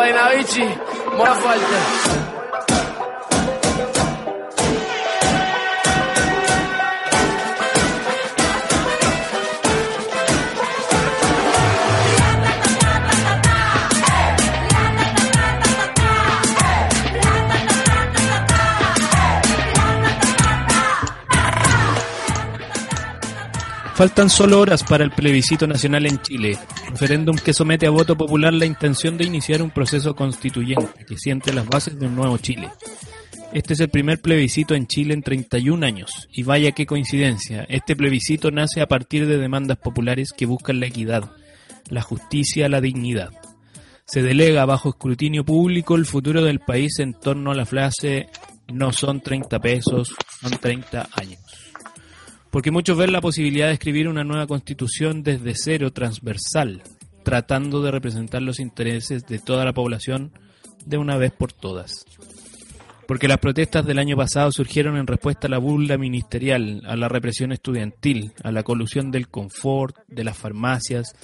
Eh, buena, bichi. Faltan solo horas para el plebiscito nacional en Chile, referéndum que somete a voto popular la intención de iniciar un proceso constituyente que siente las bases de un nuevo Chile. Este es el primer plebiscito en Chile en 31 años, y vaya qué coincidencia, este plebiscito nace a partir de demandas populares que buscan la equidad, la justicia, la dignidad. Se delega bajo escrutinio público el futuro del país en torno a la frase no son 30 pesos, son 30 años porque muchos ven la posibilidad de escribir una nueva constitución desde cero transversal, tratando de representar los intereses de toda la población de una vez por todas. Porque las protestas del año pasado surgieron en respuesta a la burla ministerial, a la represión estudiantil, a la colusión del confort, de las farmacias,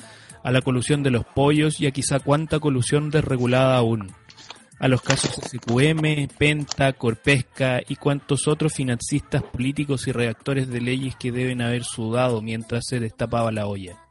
a la colusión de los pollos y a quizá cuánta colusión desregulada aún a los casos SQM, Penta, Corpesca y cuantos otros financistas políticos y redactores de leyes que deben haber sudado mientras se destapaba la olla.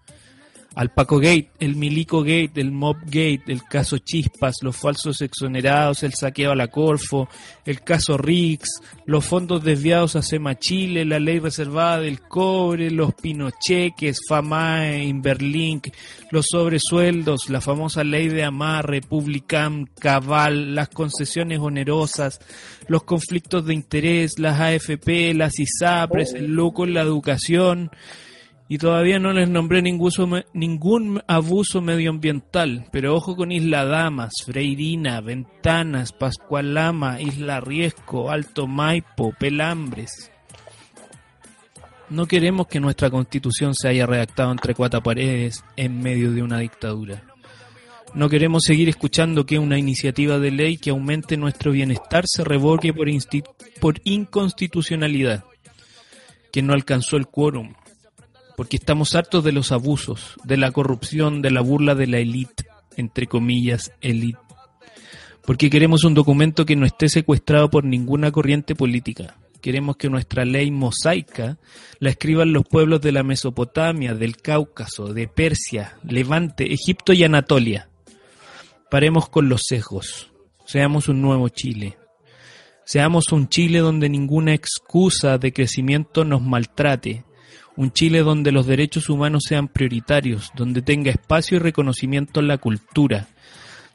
Al Paco Gate, el Milico Gate, el Mob Gate, el caso Chispas, los falsos exonerados, el saqueo a la Corfo, el caso Rix, los fondos desviados a Sema Chile, la ley reservada del cobre, los pinocheques, FAMAE, Inverlink, los sobresueldos, la famosa ley de amarre, Publicam, Cabal, las concesiones onerosas, los conflictos de interés, las AFP, las ISAPRES, el loco en la educación, y todavía no les nombré ningún, abuso medioambiental, pero ojo con Isla Damas, Freirina, Ventanas, Pascualama, Isla Riesco, Alto Maipo, Pelambres. No queremos que nuestra constitución se haya redactado entre cuatro paredes en medio de una dictadura. No queremos seguir escuchando que una iniciativa de ley que aumente nuestro bienestar se revoque por, por inconstitucionalidad, que no alcanzó el quórum, porque estamos hartos de los abusos, de la corrupción, de la burla de la élite, entre comillas, élite. Porque queremos un documento que no esté secuestrado por ninguna corriente política. Queremos que nuestra ley mosaica la escriban los pueblos de la Mesopotamia, del Cáucaso, de Persia, Levante, Egipto y Anatolia. Paremos con los sesgos. Seamos un nuevo Chile. Seamos un Chile donde ninguna excusa de crecimiento nos maltrate, un Chile donde los derechos humanos sean prioritarios, donde tenga espacio y reconocimiento en la cultura,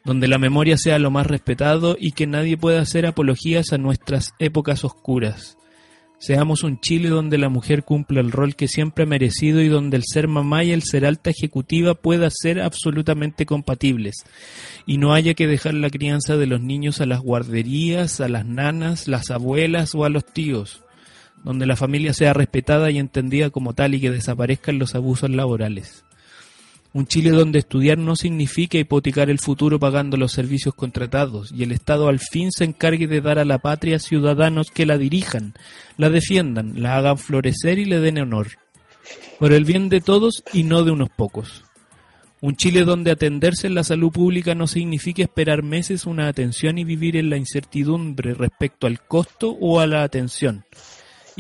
donde la memoria sea lo más respetado y que nadie pueda hacer apologías a nuestras épocas oscuras. Seamos un Chile donde la mujer cumpla el rol que siempre ha merecido y donde el ser mamá y el ser alta ejecutiva pueda ser absolutamente compatibles y no haya que dejar la crianza de los niños a las guarderías, a las nanas, las abuelas o a los tíos donde la familia sea respetada y entendida como tal y que desaparezcan los abusos laborales. Un Chile donde estudiar no significa hipotecar el futuro pagando los servicios contratados y el Estado al fin se encargue de dar a la patria ciudadanos que la dirijan, la defiendan, la hagan florecer y le den honor. Por el bien de todos y no de unos pocos. Un Chile donde atenderse en la salud pública no significa esperar meses una atención y vivir en la incertidumbre respecto al costo o a la atención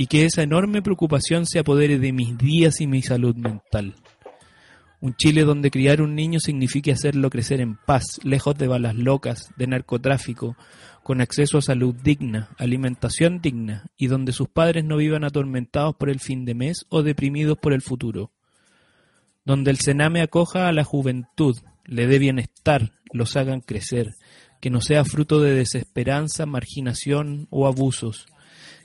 y que esa enorme preocupación se apodere de mis días y mi salud mental. Un Chile donde criar un niño signifique hacerlo crecer en paz, lejos de balas locas, de narcotráfico, con acceso a salud digna, alimentación digna, y donde sus padres no vivan atormentados por el fin de mes o deprimidos por el futuro. Donde el Sename acoja a la juventud, le dé bienestar, los hagan crecer, que no sea fruto de desesperanza, marginación o abusos,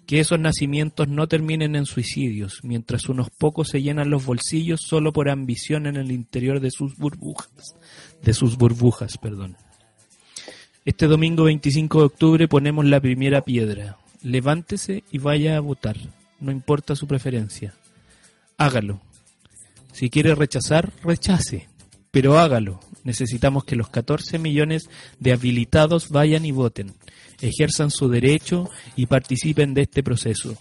Que esos nacimientos no terminen en suicidios, mientras unos pocos se llenan los bolsillos solo por ambición en el interior de sus burbujas. De sus burbujas, perdón. Este domingo 25 de octubre ponemos la primera piedra. Levántese y vaya a votar. No importa su preferencia. Hágalo. Si quiere rechazar, rechace. Pero hágalo. Necesitamos que los 14 millones de habilitados vayan y voten, ejerzan su derecho y participen de este proceso.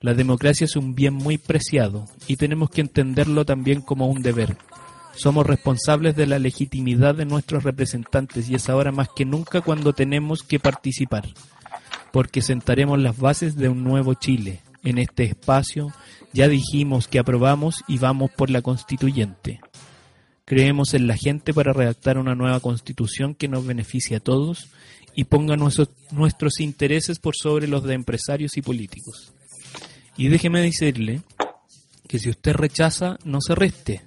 La democracia es un bien muy preciado y tenemos que entenderlo también como un deber. Somos responsables de la legitimidad de nuestros representantes y es ahora más que nunca cuando tenemos que participar, porque sentaremos las bases de un nuevo Chile. En este espacio ya dijimos que aprobamos y vamos por la constituyente. Creemos en la gente para redactar una nueva constitución que nos beneficie a todos y ponga nuestros, nuestros intereses por sobre los de empresarios y políticos. Y déjeme decirle que si usted rechaza, no se reste,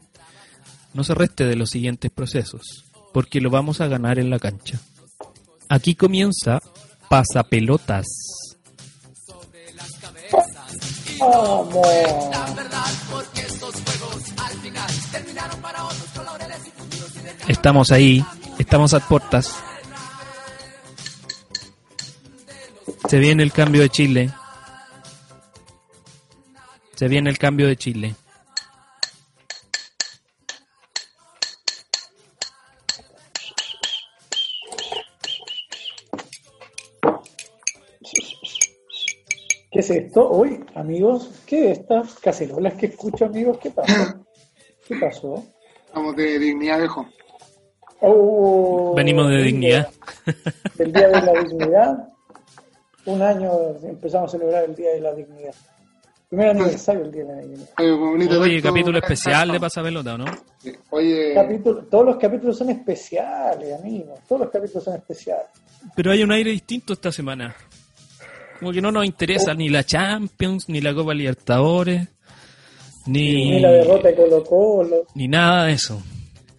no se reste de los siguientes procesos, porque lo vamos a ganar en la cancha. Aquí comienza Pasapelotas. Estamos ahí, estamos a puertas. Se viene el cambio de Chile. Se viene el cambio de Chile. ¿Qué es esto? Uy, amigos, ¿qué es estas cacerolas que escucho, amigos? ¿Qué pasó? ¿Qué pasó? Vamos de dignidad, viejo. Oh, Venimos de el dignidad. Del Día de la Dignidad. Un año empezamos a celebrar el Día de la Dignidad. Primer aniversario del Día de la Dignidad. Oye, capítulo especial de Pasapelota, ¿o ¿no? Oye, Capítulo- todos los capítulos son especiales, amigos. Todos los capítulos son especiales. Pero hay un aire distinto esta semana. Como que no nos interesa ni la Champions, ni la Copa Libertadores, ni, Ni la derrota de Colo Colo, ni nada de eso.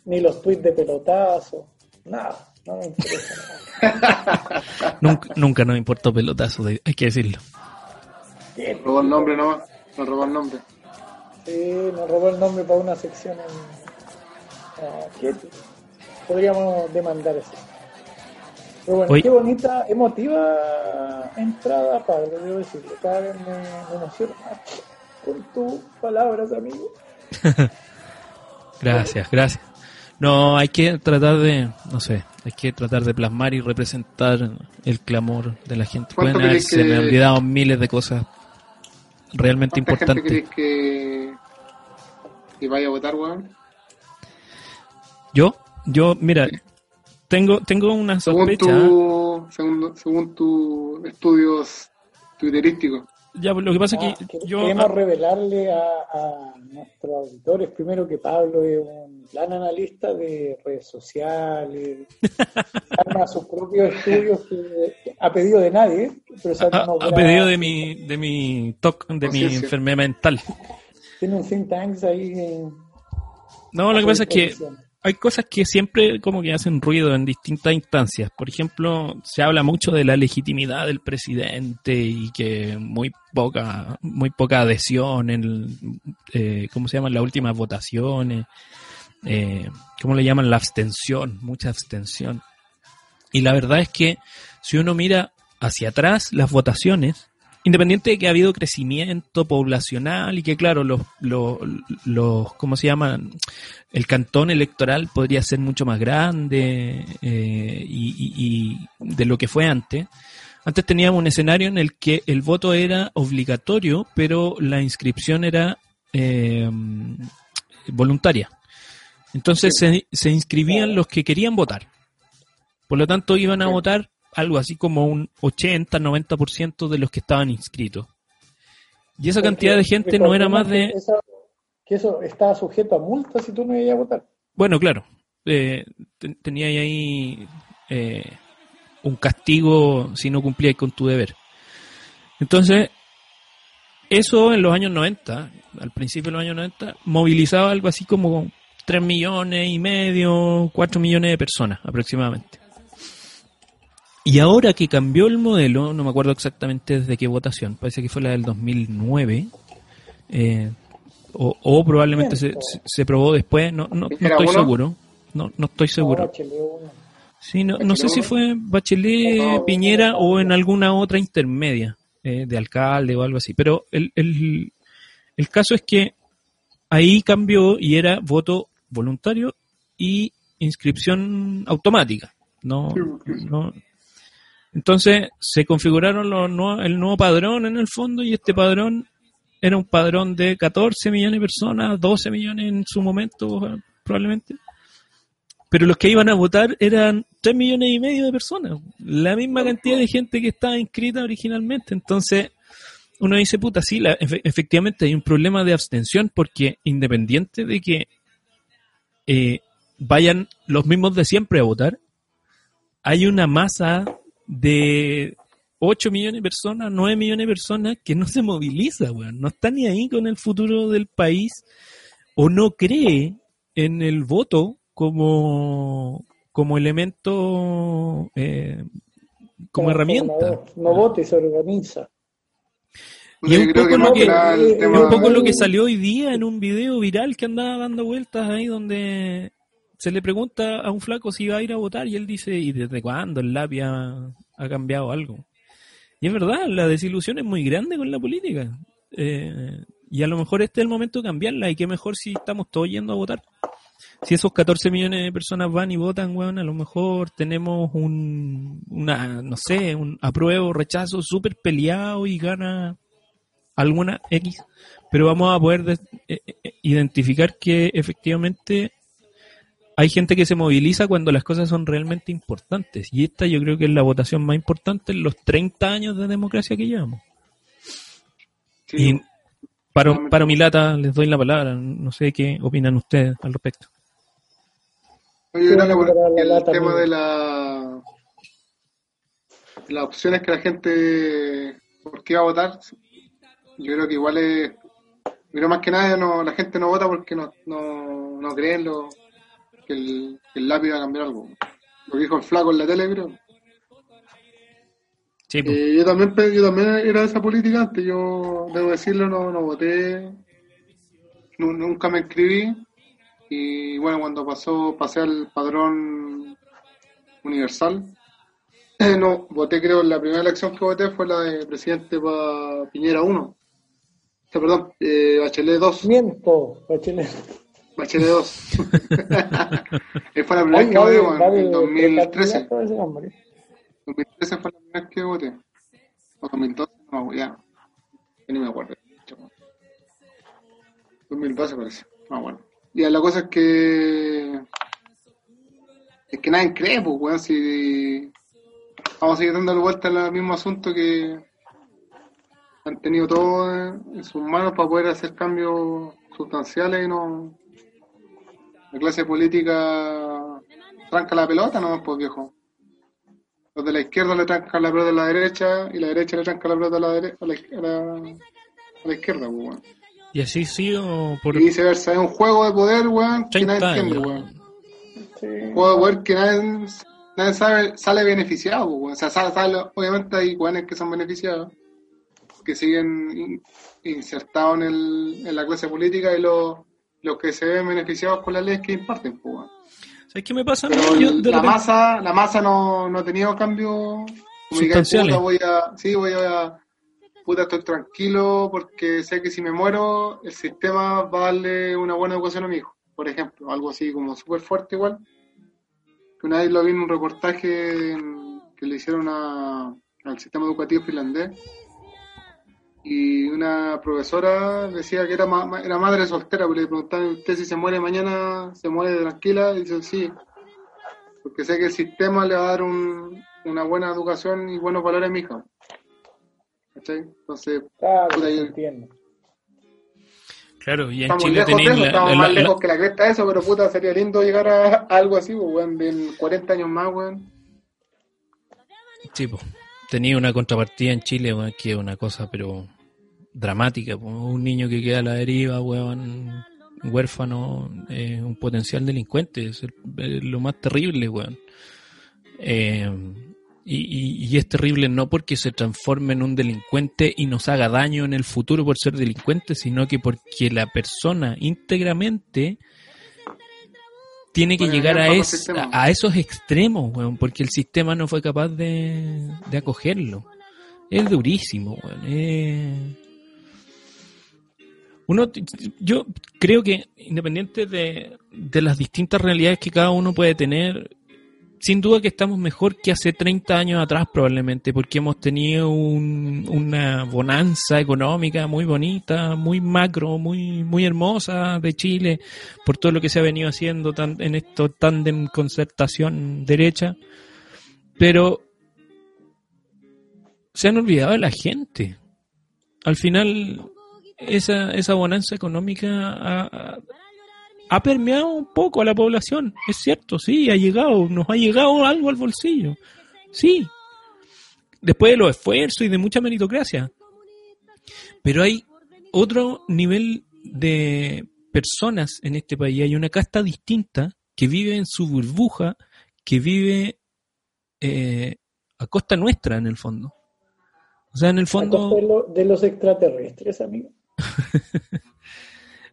Ni los tweets de pelotazo. Nada, no me interesa nada. Nunca, nunca nos importó pelotazo, hay que decirlo. Bien. robó el nombre nomás. No robó el nombre. Sí, nos robó el nombre para una sección en. ah, ¿qué? Podríamos demandar eso. Pero bueno, Oye. qué bonita, emotiva entrada, Pablo, debo decirlo. Cada vez me, me emociona más con tus palabras, amigo. Gracias, gracias. No, hay que tratar de, no sé, hay que tratar de plasmar y representar el clamor de la gente. ¿Cuánto Pueden haberse que- me olvidado miles de cosas realmente ¿Cuánta gente importantes. crees que, que vaya a votar, weón? Yo, yo, mira, tengo, tengo una Según sospecha. tu, según, según tus estudios twitterísticos. Ya, lo que pasa Ah, es que yo, queremos revelarle a, a nuestros auditores primero que Pablo es un gran analista de redes sociales, arma sus propios estudios que, a pedido de nadie, pero se a, a pedido de mi, de mi TOC, de mi Conciencia. enfermedad mental. tiene un think tank ahí. en- No, lo que pasa es que. Hay cosas que siempre como que hacen ruido en distintas instancias. Por ejemplo, se habla mucho de la legitimidad del presidente y que muy poca, muy poca adhesión en, eh, ¿cómo se llaman las últimas votaciones? Eh, ¿Cómo le llaman la abstención? Mucha abstención. Y la verdad es que si uno mira hacia atrás las votaciones, independiente de que ha habido crecimiento poblacional y que claro, los, los, los ¿cómo se llaman? El cantón electoral podría ser mucho más grande eh, y, y- y de lo que fue antes. Antes teníamos un escenario en el que el voto era obligatorio, pero la inscripción era eh, voluntaria. Entonces se, se inscribían los que querían votar. Por lo tanto, iban a Sí. votar algo así como un 80-90% de los que estaban inscritos. Y esa cantidad de gente no era más de... que esa- que eso estaba sujeto a multa si tú no ibas a votar. Bueno, claro. Eh, ten- tenía ahí eh, un castigo si no cumplías con tu deber. Entonces, eso en los años 90, al principio de los años 90, movilizaba algo así como 3 millones y medio, 4 millones de personas aproximadamente. Y ahora que cambió el modelo, no me acuerdo exactamente desde qué votación, parece que fue la del 2009, eh, o, o probablemente se, se, se probó después, no, no, no ¿Era estoy uno? seguro. No, no estoy seguro. Sí, no, no sé si fue Bachelet, Piñera o en alguna otra intermedia eh, de alcalde o algo así. Pero el, el, el caso es que ahí cambió y era voto voluntario y inscripción automática. No, no. Entonces se configuraron los el nuevo padrón en el fondo y este padrón era un padrón de 14 millones de personas, 12 millones en su momento probablemente. Pero los que iban a votar eran 3 millones y medio de personas, la misma cantidad de gente que estaba inscrita originalmente. Entonces uno dice, puta, sí, la- efe- efectivamente hay un problema de abstención porque independiente de que eh, vayan los mismos de siempre a votar, hay una masa de 8 millones de personas, 9 millones de personas que no se moviliza, weón. No está ni ahí con el futuro del país o no cree en el voto como, como elemento, eh, como herramienta. No, no vote, se organiza. Y es un poco, lo que es un poco lo que salió hoy día en un video viral que andaba dando vueltas ahí donde se le pregunta a un flaco si va a ir a votar y él dice, ¿y desde cuándo el lápiz ha, cambiado algo? Y es verdad, la desilusión es muy grande con la política. Eh, y a lo mejor este es el momento de cambiarla y qué mejor si estamos todos yendo a votar. Si esos 14 millones de personas van y votan, weón, a lo mejor tenemos un, una, no sé, un apruebo, rechazo súper peleado y gana alguna X, pero vamos a poder eh, eh, identificar que efectivamente hay gente que se moviliza cuando las cosas son realmente importantes. Y esta yo creo que es la votación más importante en los 30 años de democracia que llevamos. Sí, Y para, para mi lata les doy la palabra. No sé qué opinan ustedes al respecto. Yo creo que el tema de la de las opciones que la gente por qué va a votar, yo creo que igual es, pero más que nada no, la gente no vota porque no, no, no cree en lo, que, el, que el lápiz va a cambiar algo. Lo que dijo el flaco en la tele, creo. Sí, pues. Eh, yo también yo también era de esa política antes, yo debo decirlo, no, no voté, nu- nunca me inscribí y bueno, cuando pasó, pasé al padrón universal, eh, no, voté creo, la primera elección que voté fue la de presidente para Piñera 1, o sea, perdón, eh, Bachelet 2, Miento, Bachelet. Bachelet 2. Eh, fue la primera vez que voté, de- de- en de 2013. candidato ese hombre. 2013 fue la primera vez que voté. O 2012, no ya. Ya ni me acuerdo. 2012 parece. Ah, bueno. Ya, la cosa es que. Es que nadie cree, pues, weón. Si. Vamos a seguir dándole vuelta al mismo asunto que. Han tenido todo en sus manos para poder hacer cambios sustanciales y no. La clase política tranca la pelota, no, pues viejo. Los de la izquierda le trancan la pelota a la derecha y la derecha le tranca la pelota a la, dere- a la, a la, a la izquierda, pues, weón. Y así sido por Y viceversa, es un juego de poder, weón, que 30 nadie entiende, weón. Sí. Un juego de poder que nadie, nadie sabe, sale beneficiado, pues, weón. O sea, sale, sale- obviamente hay weones que son beneficiados, que siguen in- insertados en, el, en la clase política y los, los que se ven beneficiados con las leyes que imparten, pues. ¿Sabes qué me pasa? Pero Yo de la repente- masa, la masa no, no ha tenido cambios Sustanciales. voy a, sí, voy a, puta, estoy tranquilo porque sé que si me muero, el sistema va a darle una buena educación a mi hijo, por ejemplo, algo así como súper fuerte igual. Que una vez lo vi en un reportaje que le hicieron a- al sistema educativo finlandés y una profesora decía que era, ma- era madre soltera, porque le preguntaban, ¿usted si se muere mañana, se muere tranquila? Y dice, sí, porque sé que el sistema le va a dar un- una buena educación y buenos valores a mi hija. ¿Cachai? Entonces, Claro, Puta, yo- entiende. Claro, y en estamos Chile lejos de tenéis eso, la, estamos la- más la- lejos que la cresta de eso, pero puta, sería lindo llegar a, algo así, pues, weón, de en 40 años más, weón. Sí, po. tenía una contrapartida en Chile, weón, que es una cosa, pero dramática. Un niño que queda a la deriva, weón, huérfano, un potencial delincuente, es, el- es lo más terrible, weón. Eh, Y, y- y es terrible no porque se transforme en un delincuente y nos haga daño en el futuro por ser delincuente, sino que porque la persona íntegramente tiene que Bueno, llegar a, es- a, a esos extremos, weón, porque el sistema no fue capaz de, de acogerlo. Es durísimo, weón. Uno, yo creo que independiente de, las distintas realidades que cada uno puede tener, sin duda que estamos mejor que hace 30 años atrás probablemente, porque hemos tenido un- una bonanza económica muy bonita, muy macro, muy muy hermosa de Chile, por todo lo que se ha venido haciendo tan, en esto tándem concertación derecha, pero se han olvidado de la gente. Al final, esa, esa bonanza económica ha, permeado un poco a la población. Es cierto, sí, ha llegado, nos ha llegado algo al bolsillo. Sí. Después de los esfuerzos y de mucha meritocracia. Pero hay otro nivel de personas en este país. Hay una casta distinta que vive en su burbuja, que vive eh, a costa nuestra, en el fondo. O sea, en el A costa fondo, de, lo- de los extraterrestres, amigo.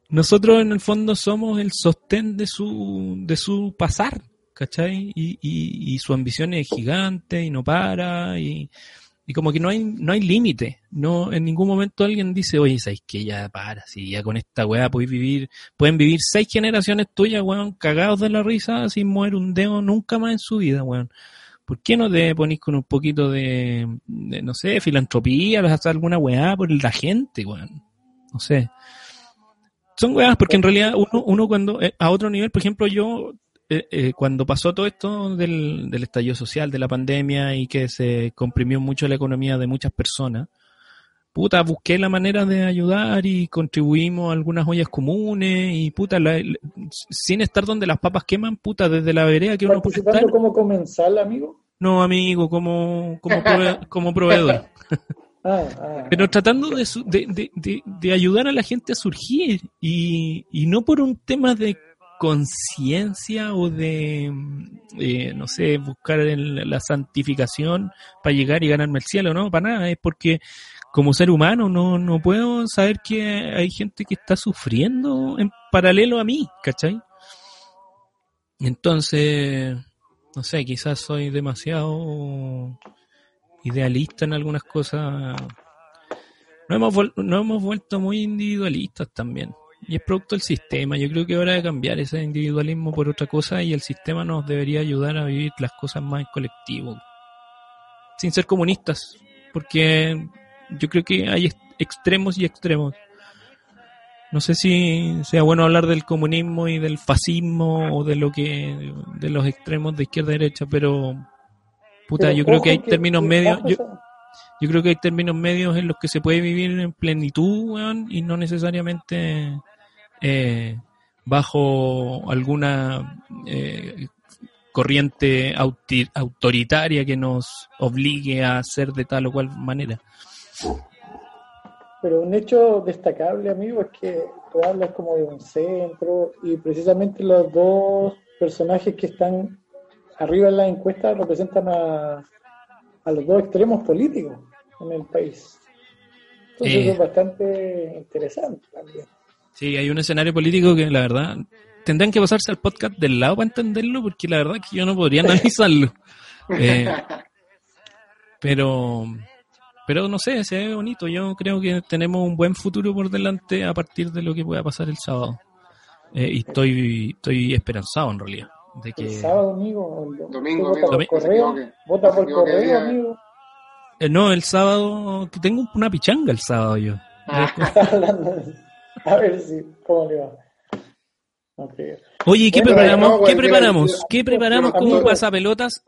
nosotros en el fondo somos el sostén de su, de su pasar, ¿cachai? Y, y, su ambición es gigante y no para y, y como que no hay, no hay límite. No, en ningún momento alguien dice, oye, ¿sabes que Ya para, si ya con esta weá vivir, pueden vivir seis generaciones tuyas, weón, cagados de la risa sin mover un dedo nunca más en su vida, weón. ¿Por qué no te ponís con un poquito de, de, no sé, filantropía, hacer alguna weá por la gente, weón? No sé. Son weas porque en realidad uno, uno cuando, eh, a otro nivel, por ejemplo, yo, eh, eh, cuando pasó todo esto del, del estallido social, de la pandemia y que se comprimió mucho la economía de muchas personas, puta, busqué la manera de ayudar y contribuimos a algunas ollas comunes y puta, la- la- sin estar donde las papas queman, puta, desde la vereda que uno puede estar. Como comensal, amigo. No, amigo, como, como, prove- como proveedor. Ah, ah, Pero tratando de, su- de, de- de- de ayudar a la gente a surgir y, y no por un tema de conciencia o de, eh, no sé, buscar el- la santificación para llegar y ganarme el cielo, no, para nada, es porque como ser humano no, no puedo saber que hay gente que está sufriendo en paralelo a mí, ¿cachai? Entonces, no sé, quizás soy demasiado idealista en algunas cosas. No hemos, hemos vuelto muy individualistas también. Y es producto del sistema. Yo creo que es hora de cambiar ese individualismo por otra cosa y el sistema nos debería ayudar a vivir las cosas más en colectivo. Sin ser comunistas. Porque yo creo que hay ex- extremos y extremos. No sé si sea bueno hablar del comunismo y del fascismo o de lo que de los extremos de izquierda a derecha, pero puta, Pero yo creo que hay términos medios, bajo yo, creo que hay términos medios en los que se puede vivir en plenitud, weón, y no necesariamente eh, bajo alguna eh, corriente autoritaria que nos obligue a hacer de tal o cual manera. Pero un hecho destacable, amigo, es que tú hablas como de un centro y precisamente los dos personajes que están arriba en la encuesta representan a, a los dos extremos políticos en el país. Entonces Eh. eso es bastante interesante también. Sí, hay un escenario político que la verdad tendrán que pasarse al podcast del lado para entenderlo, porque la verdad es que yo no podría analizarlo. Eh, pero, pero no sé, se ve bonito. Yo creo que tenemos un buen futuro por delante a partir de lo que pueda pasar el sábado. Eh, y estoy, estoy esperanzado en realidad. De El sábado, amigo. el- Domingo, ¿usted vota por correo. Vota por correo, día. amigo. Eh, no, el sábado, que tengo una pichanga el sábado yo. a ver si, ¿cómo le va? Ok. Oye, ¿qué Bueno, preparamos? no, ¿Qué preparamos? ¿Qué preparamos como pasapelotas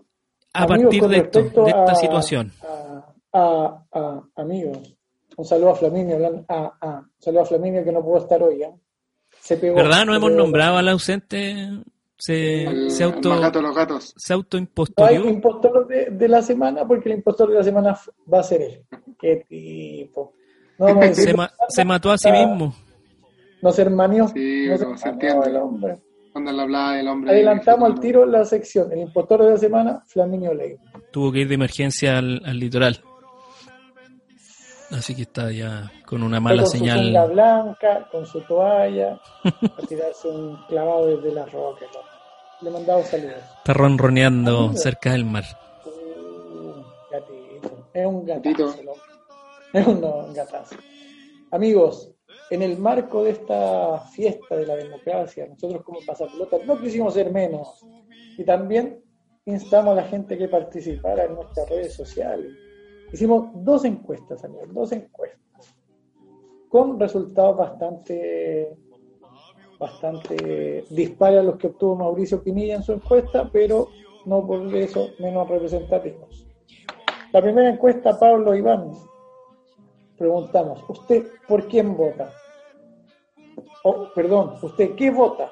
a Amigos, partir de esto, de esta a- situación? A, a- a- amigos, un saludo a Flaminio, hablan- a, a- un saludo a Flaminio que no pudo estar hoy. ¿eh? Se pegó. ¿Verdad? No se hemos pegó. nombrado al ausente. Se, El, se auto más gato de los gatos. se No hay autoimpostorió. impostor de, de la semana porque el impostor de la semana va a ser él. Qué tipo. No Se, ma- se mató a sí mismo. no ser manio. Sí, no pero se entiende. el hombre. Cuando la habla el hombre. Adelantamos al tiro la sección. El impostor de la semana, Flaminio Ley. tuvo que ir de emergencia al, al litoral. Así que está ya con una mala con su señal. blanca, con su toalla, a tirarse un clavado desde las rocas. Le mandaba saludos. Está ronroneando Amigo. cerca del mar. Uh, gatito. Es un Gatito. gatazo. loco. Es un, no, un gatazo. Amigos, en el marco de esta fiesta de la democracia, nosotros como pasapelotas no quisimos ser menos. Y también instamos a la gente que participara en nuestras redes sociales. Hicimos dos encuestas, amigos, dos encuestas. Con resultados bastante bastante dispares a los que obtuvo Mauricio Pinilla en su encuesta, pero no por eso menos representativos. La primera encuesta, Pablo Iván, preguntamos, ¿usted por quién vota? O, perdón, ¿usted qué vota?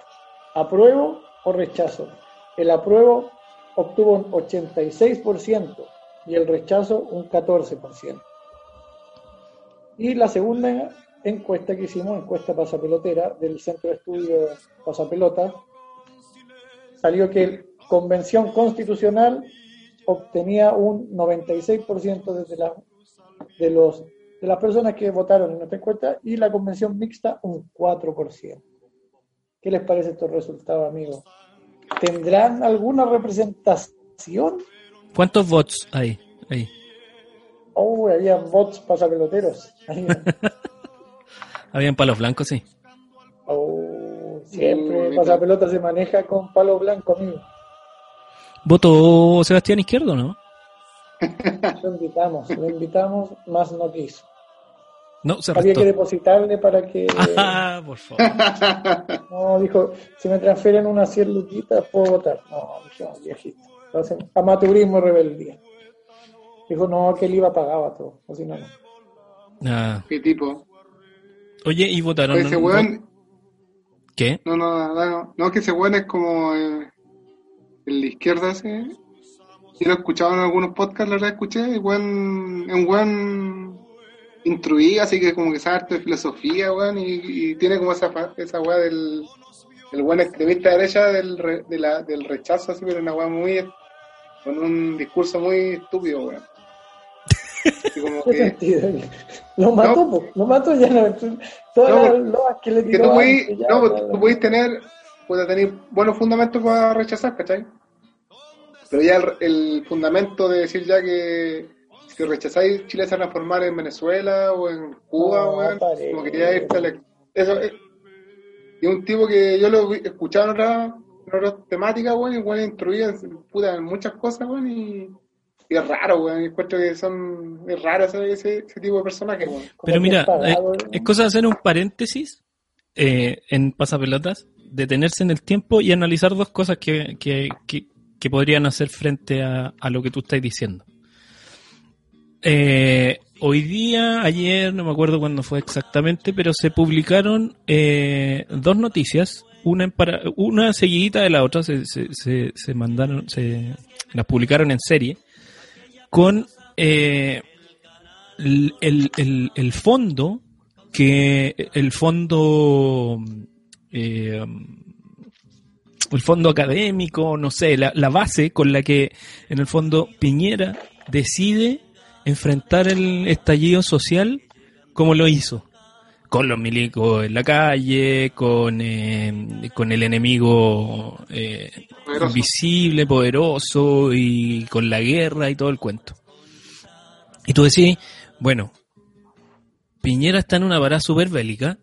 ¿Apruebo o rechazo? El apruebo obtuvo un 86% y el rechazo un 14%. Y la segunda encuesta que hicimos, encuesta pasapelotera del Centro de Estudios Pasapelota, salió que la Convención Constitucional obtenía un 96% desde la, de, los, de las personas que votaron en nuestra encuesta y la Convención Mixta un 4%. ¿Qué les parece estos resultados, amigos? ¿Tendrán alguna representación? ¿Cuántos votos hay ahí? Oh, había bots pasapeloteros. Habían palos blancos, sí. Oh, siempre bonito. pasapelota se maneja con palo blanco, amigo. ¿Votó Sebastián Izquierdo, no? Lo invitamos, lo invitamos, más no quiso. No, se Había que depositarle para que. Ah, por favor. No, dijo, si me transfieren unas 100 luquitas, puedo votar. No, viejito. Entonces, amateurismo y rebeldía. Dijo, no, que él iba pagado a todo. O si no, no. Ah. ¿Qué tipo? Oye, ¿y votaron? Ese no? weón, ¿Qué? no, no, no, no, que ese weón es como eh, el izquierda ese. Yo lo he escuchado en algunos podcasts, la verdad escuché, es un weón instruido, así que como que sabe harto de filosofía, weón, y, y tiene como esa, esa weá del el buen extremista de derecha del, re- de la, del rechazo, así, pero una weá muy, con un discurso muy estúpido, weón. Como ¿Qué que, sentido? Lo mató, po, lo mató ya no. Todas No, las que le que tiró tú ya, no, ya, tú ya. tener, puedes tener buenos fundamentos para rechazar, ¿cachai? Pero ya el, el fundamento de decir ya que si rechazáis Chile se va a transformar en Venezuela o en Cuba, No, weón, como quería irte a la- Eso es. Y un tipo que yo lo escuchaba en otras en otras temáticas, weón, y weón instruía en, puta, en muchas cosas, weón, y, y es raro, weón, encuentro que son, es raro ese, ese, ese tipo de personajes, weón. Pero mira, es pagado, ¿no? es cosa de hacer un paréntesis eh, en pasapelotas, detenerse en el tiempo y analizar dos cosas que, que, que, que podrían hacer frente a, a lo que tú estás diciendo. Eh, hoy día, ayer, no me acuerdo cuándo fue exactamente, pero se publicaron eh, dos noticias, una en para, una seguidita de la otra, se, se, se, se mandaron, se las publicaron en serie, con eh, el, el, el, fondo que el fondo eh, el fondo académico, no sé, la, la base con la que en el fondo Piñera decide enfrentar el estallido social como lo hizo. Con los milicos en la calle, con, eh, con el enemigo eh, Poderoso. invisible, poderoso y con la guerra y todo el cuento. Y tú decís, bueno, Piñera está en una parada súper bélica.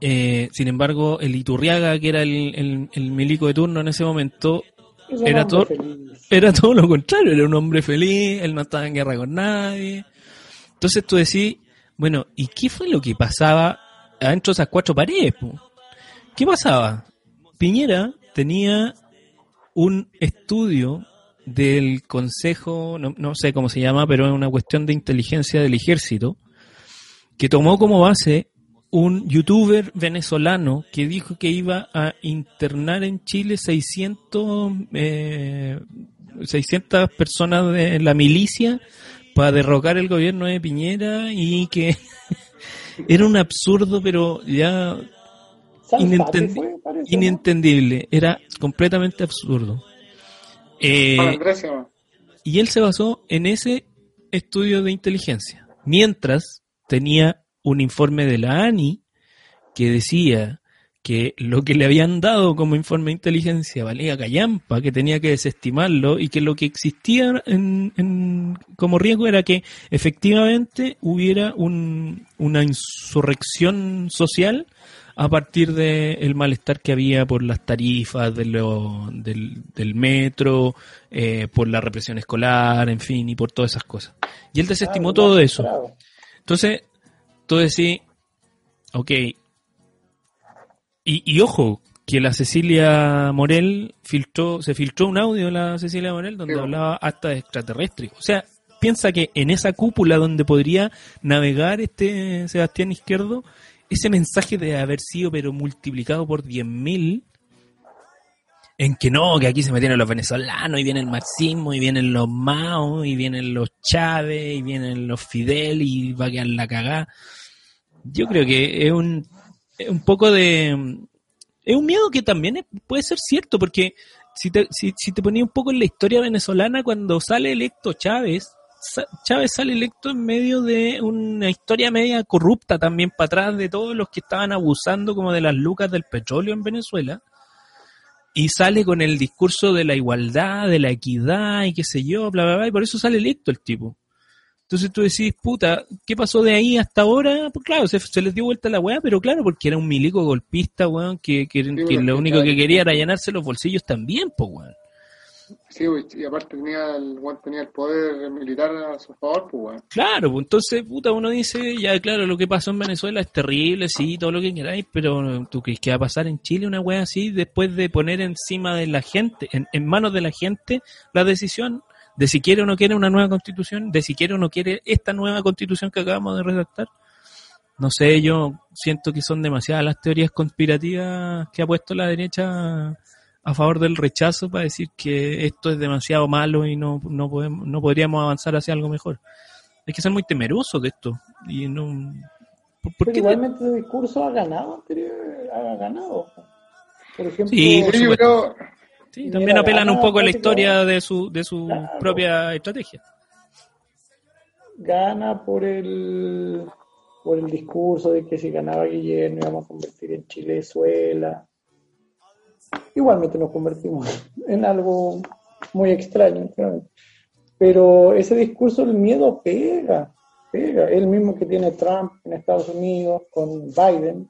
eh, sin embargo, el Iturriaga, que era el, el- el milico de turno en ese momento, Es era todo- feliz. era todo lo contrario, era un hombre feliz, él no estaba en guerra con nadie. Entonces tú decís, bueno, ¿y qué fue lo que pasaba adentro de esas cuatro paredes? po? ¿Qué pasaba? Piñera tenía un estudio del Consejo, no, no sé cómo se llama, pero es una cuestión de inteligencia del ejército, que tomó como base un youtuber venezolano que dijo que iba a internar en Chile 600, eh, 600 personas de la milicia para derrocar el gobierno de Piñera y que era un absurdo, pero ya inentendi- inentendible, era completamente absurdo. Eh. Y él se basó en ese estudio de inteligencia. Mientras tenía un informe de la ANI que decía que lo que le habían dado como informe de inteligencia valía callampa, que tenía que desestimarlo y que lo que existía en, en- como riesgo era que efectivamente hubiera un- una insurrección social a partir del malestar que había por las tarifas de lo- del, del metro, eh, por la represión escolar, en fin, y por todas esas cosas. Y él desestimó Ah, todo eso. Entonces, tú decís, ok, y, y ojo, que la Cecilia Morel filtró, se filtró un audio de la Cecilia Morel donde Sí. hablaba hasta de extraterrestres. O sea, piensa que en esa cúpula donde podría navegar este Sebastián Izquierdo, ese mensaje de haber sido pero multiplicado por 10.000 en que no, que aquí se metieron los venezolanos y viene el marxismo y vienen los Mao y vienen los Chávez y vienen los Fidel y va a quedar la cagada. Yo creo que es un, un poco de... Es un miedo que también puede ser cierto, porque si te, si, te ponía un poco en la historia venezolana, cuando sale electo Chávez, Chávez sale electo en medio de una historia media corrupta también para atrás de todos los que estaban abusando como de las lucas del petróleo en Venezuela y sale con el discurso de la igualdad, de la equidad y qué sé yo, bla, bla, bla, y por eso sale electo el tipo. Entonces tú decís, puta, ¿qué pasó de ahí hasta ahora? Pues claro, se, se les dio vuelta la weá, pero claro, porque era un milico golpista, weón, que, que, que bueno, lo único que quería era llenarse los bolsillos también, pues weón. Sí, y aparte tenía el, tenía el poder militar a su favor, pues, weón. Claro, pues entonces, puta, uno dice, ya claro, lo que pasó en Venezuela es terrible, sí, todo lo que queráis, pero ¿tú crees que va a pasar en Chile una wea así después de poner encima de la gente, en, en manos de la gente, la decisión de si quiere o no quiere una nueva constitución, de si quiere o no quiere esta nueva constitución que acabamos de redactar? No sé, yo siento que son demasiadas las teorías conspirativas que ha puesto la derecha a favor del rechazo para decir que esto es demasiado malo y no, no, podemos, no podríamos avanzar hacia algo mejor. Hay que ser muy temerosos de esto. Y no. ¿Por, por Pero qué? igualmente el discurso ha ganado, ha ganado. Por ejemplo, Sí, por Sí, yo creo, Sí, Mira, también apelan un poco a la historia de su, de su Claro. propia estrategia. gana por el por el discurso de que si ganaba Guillermo íbamos a convertir en Chilezuela. Igualmente nos convertimos en algo muy extraño, claramente. pero ese discurso el miedo pega, pega. El mismo que tiene Trump en Estados Unidos con Biden,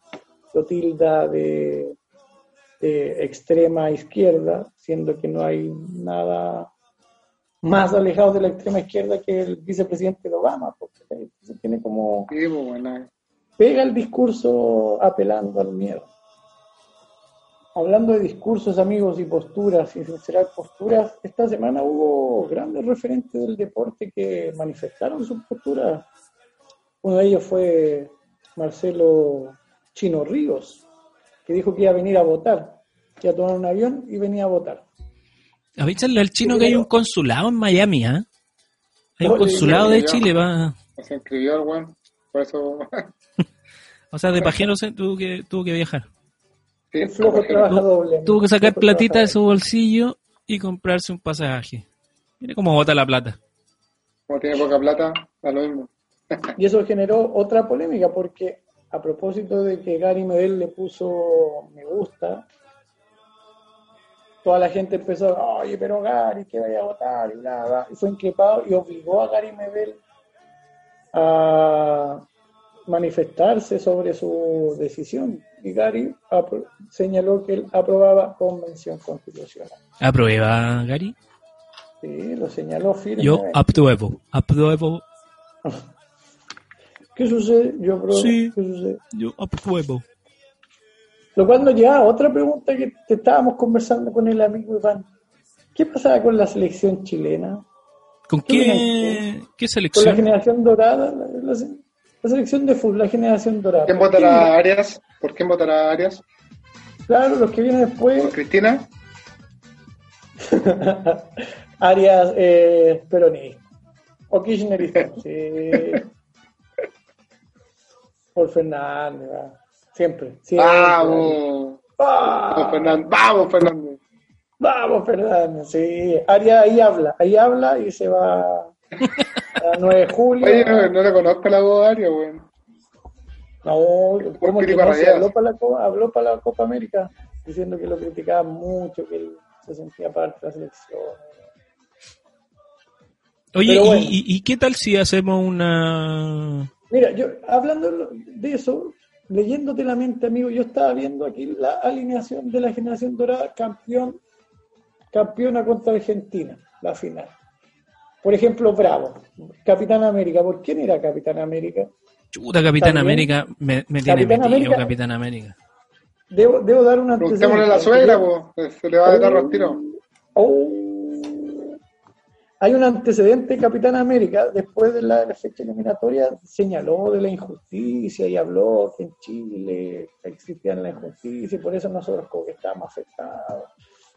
lo tilda de, de extrema izquierda, siendo que no hay nada más alejado de la extrema izquierda que el vicepresidente de Obama, porque se tiene como sí, pues, bueno, pega el discurso apelando al miedo. Hablando de discursos, amigos, y posturas, y sincerar posturas, esta semana hubo grandes referentes del deporte que manifestaron sus posturas. Uno de ellos fue Marcelo Chino Ríos, que dijo que iba a venir a votar, que a tomar un avión y venía a votar. Avísale al chino que hay un consulado en Miami, ¿ah? Hay un consulado de. Chile, va. se inscribió el weón, por eso, O sea, de pajero se tuvo que, tuvo que viajar. sí, porque- trabaja doble. Tuvo que sacar platita de su bolsillo y comprarse un pasaje. Mira cómo bota la plata. como tiene poca plata, da lo mismo. Y eso generó otra polémica porque a propósito de que Gary Medel le puso me gusta, toda la gente empezó, oye, pero Gary, que vaya a votar, y bla, bla, y fue increpado y obligó a Gary Medel a manifestarse sobre su decisión. Y Gary señaló que él aprobaba convención constitucional. ¿Aprueba, Gary? Sí, lo señaló firme. Yo apruebo. Apruebo. ¿Qué sucede? Yo apruebo. Sí. ¿Qué sucede? Yo apruebo. Lo cual nos lleva a otra pregunta que te estábamos conversando con el amigo Iván. ¿Qué pasaba con la selección chilena? ¿Con ¿Qué qué, qué Con la selección? generación dorada, la, la- la selección de fútbol, la generación dorada. ¿Quién votará a Arias? ¿Por quién votará a Arias? Claro, los que vienen después, ¿Por Cristina? Arias eh, peronista. O kirchnerista. Sí. Por Fernández, va. Siempre. siempre. ¡Vamos! ¡Vamos, Fernando! ¡Vamos, Fernando! Vamos, Fernando, sí. Aria ahí habla, ahí habla y se va a 9 de julio. Oye, no, no le conozco la voz de Aria, weón. No, ¿cómo que no? Se habló para, la, Copa- habló para la Copa América diciendo que lo criticaban mucho, que él se sentía parte de la selección. Oye, Pero ¿y, bueno. y- y qué tal si hacemos una... Mira, yo hablando de eso, leyéndote la mente, amigo, yo estaba viendo aquí la alineación de la generación dorada, campeón, campeona contra Argentina, la final. Por ejemplo, Bravo, Capitán América. ¿Por quién era Capitán América? Chuta, Capitán También. América, me, me tiene Capitán metido América. Capitán América. Debo, debo dar un antecedente. Preguntémosle a la suegra, pues. Se le va a dar los tiros. Oh. Hay un antecedente de Capitán América, después de la fecha eliminatoria, señaló de la injusticia y habló que en Chile existía la injusticia y por eso nosotros como que estábamos afectados,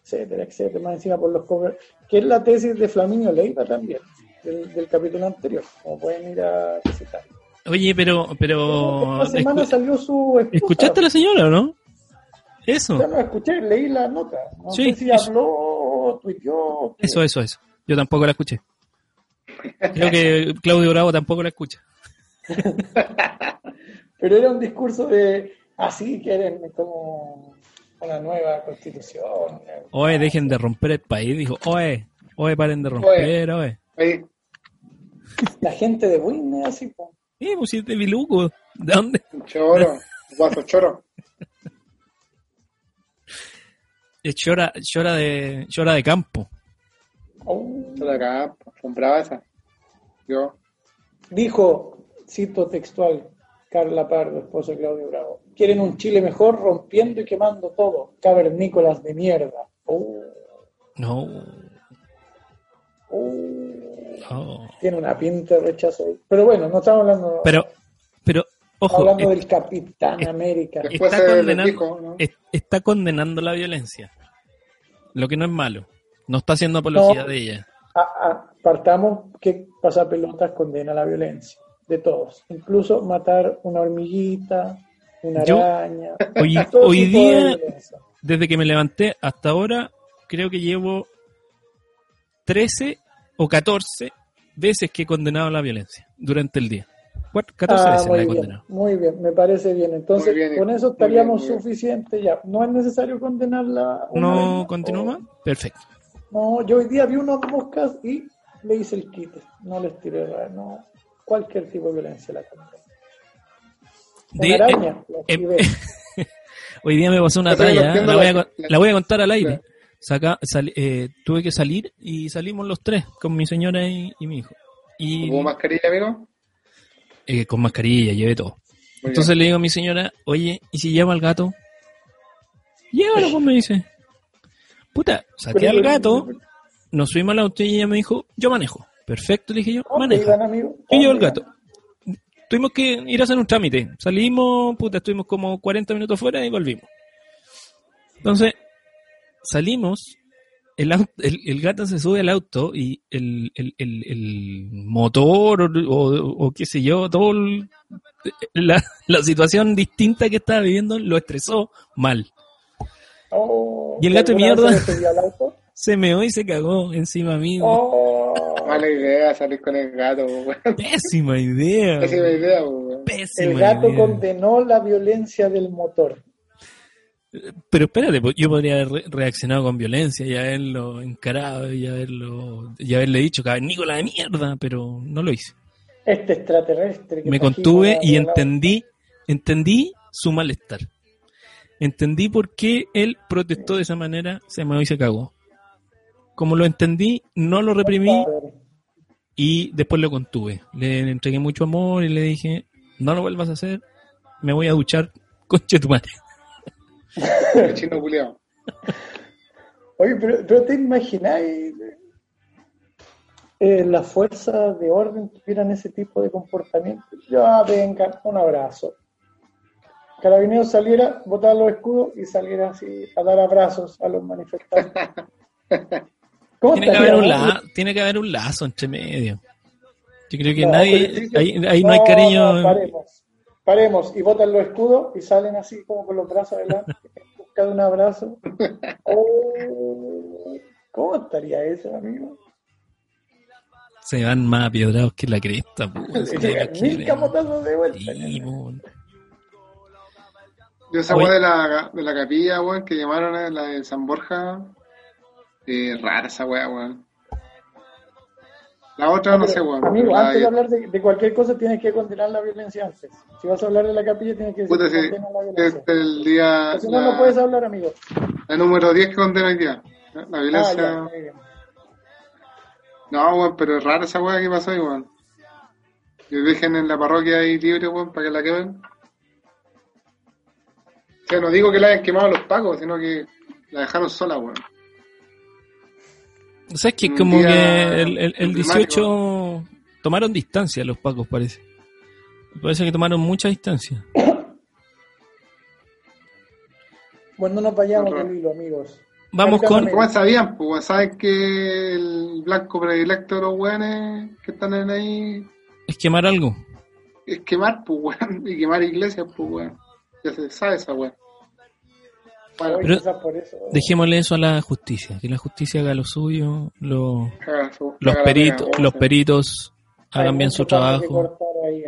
etcétera, etcétera, más encima por los covers, que es la tesis de Flaminio Leiva también, del, del capítulo anterior, como pueden ir a visitar. Oye, pero... pero Esta semana salió su. ¿Escuchaste a la señora o no? Eso, Ya no escuché, leí la nota. No Sí, sé si eso. habló, tuiteó. eso, eso, eso. Yo tampoco la escuché. Creo que Claudio Bravo tampoco la escucha. Pero era un discurso de así quieren como una nueva constitución. Oye, dejen de romper el país. Dijo, oye, oye, paren de romper, oye. La gente de Winne así, po. Eh, pues Biluco. ¿De dónde? Choro. Guaso choro. Es chora, chora de, chora de campo. Oh. Choro acá, compraba esa. Yo. Dijo, cito textual, Carla Pardo, esposa de Claudio Bravo. Quieren un Chile mejor rompiendo y quemando todo. Cavernícolas de mierda. Oh, No. oh. no. Tiene una pinta de rechazo ahí. Pero bueno, no estamos hablando, Pero, pero, ojo, hablando es- del Capitán es- América. Está, condenando, ¿no? es- está condenando la violencia. Lo que no es malo. No está haciendo apología No. de ella. Partamos que pasapelotas condena la violencia de todos, incluso matar una hormiguita, una Yo- araña. Hoy, de día, desde que me levanté hasta ahora, creo que llevo 13 o 14 veces que he condenado la violencia durante el día. Cuatro- 14 Ah, veces la muy he bien, condenado. muy bien, me parece bien. Entonces, bien, con eso estaríamos bien, suficientes ya. No es necesario condenarla. ¿No continúa o- más? Perfecto. No, yo hoy día vi unos moscas y le hice el quite. No les tiré, no. Cualquier tipo de violencia la condeno. De- araña, la eh, esquivé. Hoy día me pasó una talla, ¿eh? la voy, a, la- voy contar al aire. Saca, sali- eh, tuve que salir y salimos los tres, con mi señora y, y mi hijo. Y ¿Hubo mascarilla, amigo? eh, con mascarilla, llevé todo. Muy Entonces le digo a mi señora, oye, ¿y si lleva al gato? Llévalo, pues me dice. Puta, saqué al gato, nos subimos al auto y ella me dijo, yo manejo. Perfecto, le dije yo, ¿Dónde maneja. iban, amigo? Yo llevo el ¿Dónde gato. Tuvimos que ir a hacer un trámite. Salimos, puta, estuvimos como 40 minutos fuera y volvimos. Entonces, salimos, el, el, el gato se sube al auto y el, el, motor o, o- o qué sé yo, todo el- la, la situación distinta que estaba viviendo lo estresó mal. Oh, Y el gato de ¿alguna vez mierda. se meó y se cagó encima mío. Oh, Mala idea salir con el gato, weón. Pésima idea. Pésima idea. Pésima el gato idea. condenó la violencia del motor. Pero espérate, pues, yo podría haber re- reaccionado con violencia y haberlo encarado y haberlo y haberle dicho cavernícola de mierda, pero no lo hice. Este extraterrestre. que Me contuve y entendí, entendí su malestar. Entendí por qué él protestó de esa manera, se me y se cagó. Como lo entendí, no lo reprimí y después lo contuve. Le entregué mucho amor y le dije, no lo vuelvas a hacer, me voy a duchar, conche tu madre. Chino culiao. Oye, pero, pero te imagináis eh, las fuerzas de orden tuvieran ese tipo de comportamiento. Ya venga, un abrazo. Carabineros saliera, botar los escudos y saliera así a dar abrazos a los manifestantes. ¿Cómo Tiene que, haber un la- tiene que haber un lazo entre medio. Yo creo que No, nadie, ahí, ahí no hay cariño. no, paremos, paremos y botan los escudos y salen así como con los brazos adelante. busca de un abrazo. Oh, ¿Cómo estaría eso, amigo? Se van más apiedrados que la cresta. la mil camotazos de vuelta. Sí, po. Yo esa weá de la, de la capilla, weón, que llamaron a la de San Borja, eh, rara esa weá, weón. La otra no sé, weón. Amigo, antes de hablar de, de cualquier cosa tienes que condenar la violencia antes. Si vas a hablar de la capilla tienes que decir Puta, que sí, la es violencia. el día. Si no, la, no puedes hablar, amigo. la número 10 que condena hoy día. La Ah, violencia. ya. No, weón, pero es rara esa weá que pasó ahí, weón. Que dejen en la parroquia ahí libre, weón, para que la quemen. O sea, no digo que la hayan quemado los pacos, sino que la dejaron sola, weón. ¿Sabes que Un como día que el, el- el emblemático. 18 tomaron distancia los pacos, parece? Parece que tomaron mucha distancia. Bueno, no nos vayamos del hilo, amigos. Vamos con... ¿Cómo sabían? Pues saben que el blanco predilecto de los weones que están en ahí Es quemar algo. es quemar, pues weón, y quemar iglesias, pues weón. Ya se sabe esa weón. Bueno, Pero- por eso. Dejémosle eso a la justicia, que la justicia haga lo suyo, lo- haga su- los, haga pega, los peritos Hay hagan bien su trabajo. ahí.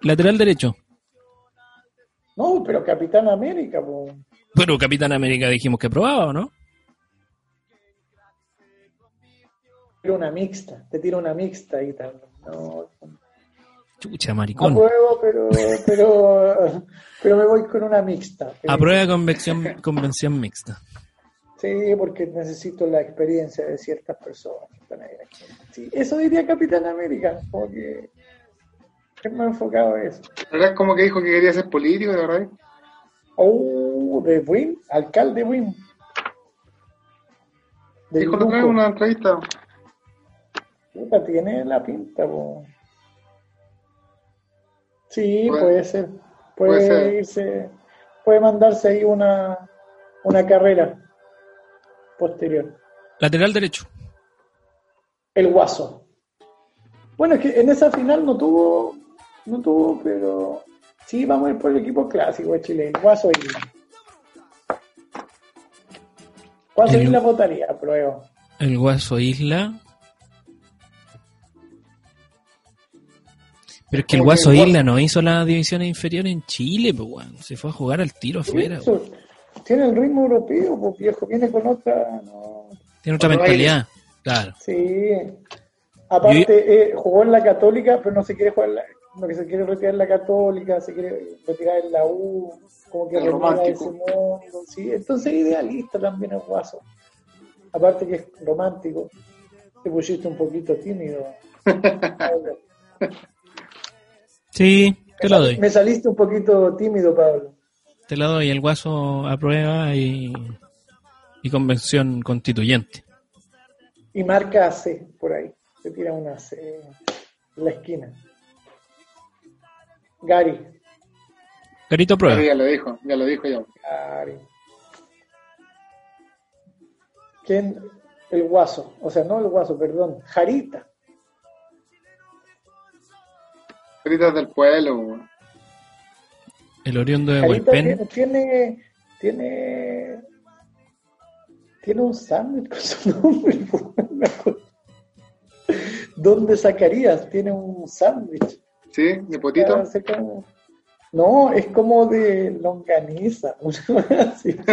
Lateral derecho. No, pero Capitán América, po. Pero Capitán América dijimos que probaba, ¿o no? tira una mixta, te tira una mixta ahí también. No, Chucha, maricón. apruebo, pero, pero, pero me voy con una mixta. Aprueba convención, convención mixta. Sí, porque necesito la experiencia de ciertas personas que están ahí. Sí, eso diría Capitán América, como que es más enfocado a eso. La verdad es como que dijo que quería ser político, de verdad. Oh, de Win, alcalde Win. De Dijo vez en una entrevista. Puta, tiene la pinta, po. Sí, Puede- puede, ser. Puede, puede ser. irse, puede mandarse ahí una, una carrera posterior. Lateral derecho. El Guaso. Bueno, es que en esa final no tuvo, no tuvo, pero sí, vamos a ir por el equipo clásico de Chile, el Guaso Isla. Guaso El- Isla votaría, prueba. El Guaso Isla. Pero es que el Guaso Isla no hizo las divisiones inferiores en Chile, pues, weón. Se fue a jugar al tiro afuera. Eso. Tiene el ritmo europeo, pues viejo, viene con otra. No, Tiene otra mentalidad. Claro. sí. Aparte, eh, jugó en la Católica, pero no se quiere jugar en la. No, que se quiere retirar en la Católica, se quiere retirar en la U, como que romántico. ese mundo. Sí, entonces idealista también el guaso. Aparte que es romántico, te pusiste un poquito tímido. Sí, te lo doy. Me saliste un poquito tímido, Pablo. Te lo doy. El Guaso aprueba y, y convención constituyente. Y marca C por ahí. Se tira una C en la esquina. Gary. Carito prueba. Ya lo dijo, ya lo dijo ya. Gary. ¿Quién? El guaso. O sea, no el guaso, perdón. Jarita. Gritas del pueblo, weón. El oriundo de Hualpén. tiene, tiene, tiene, un sándwich con su nombre. acuerdo. ¿Dónde sacarías? Tiene un sándwich. ¿Sí? ¿De potito? No, es como de longaniza. así.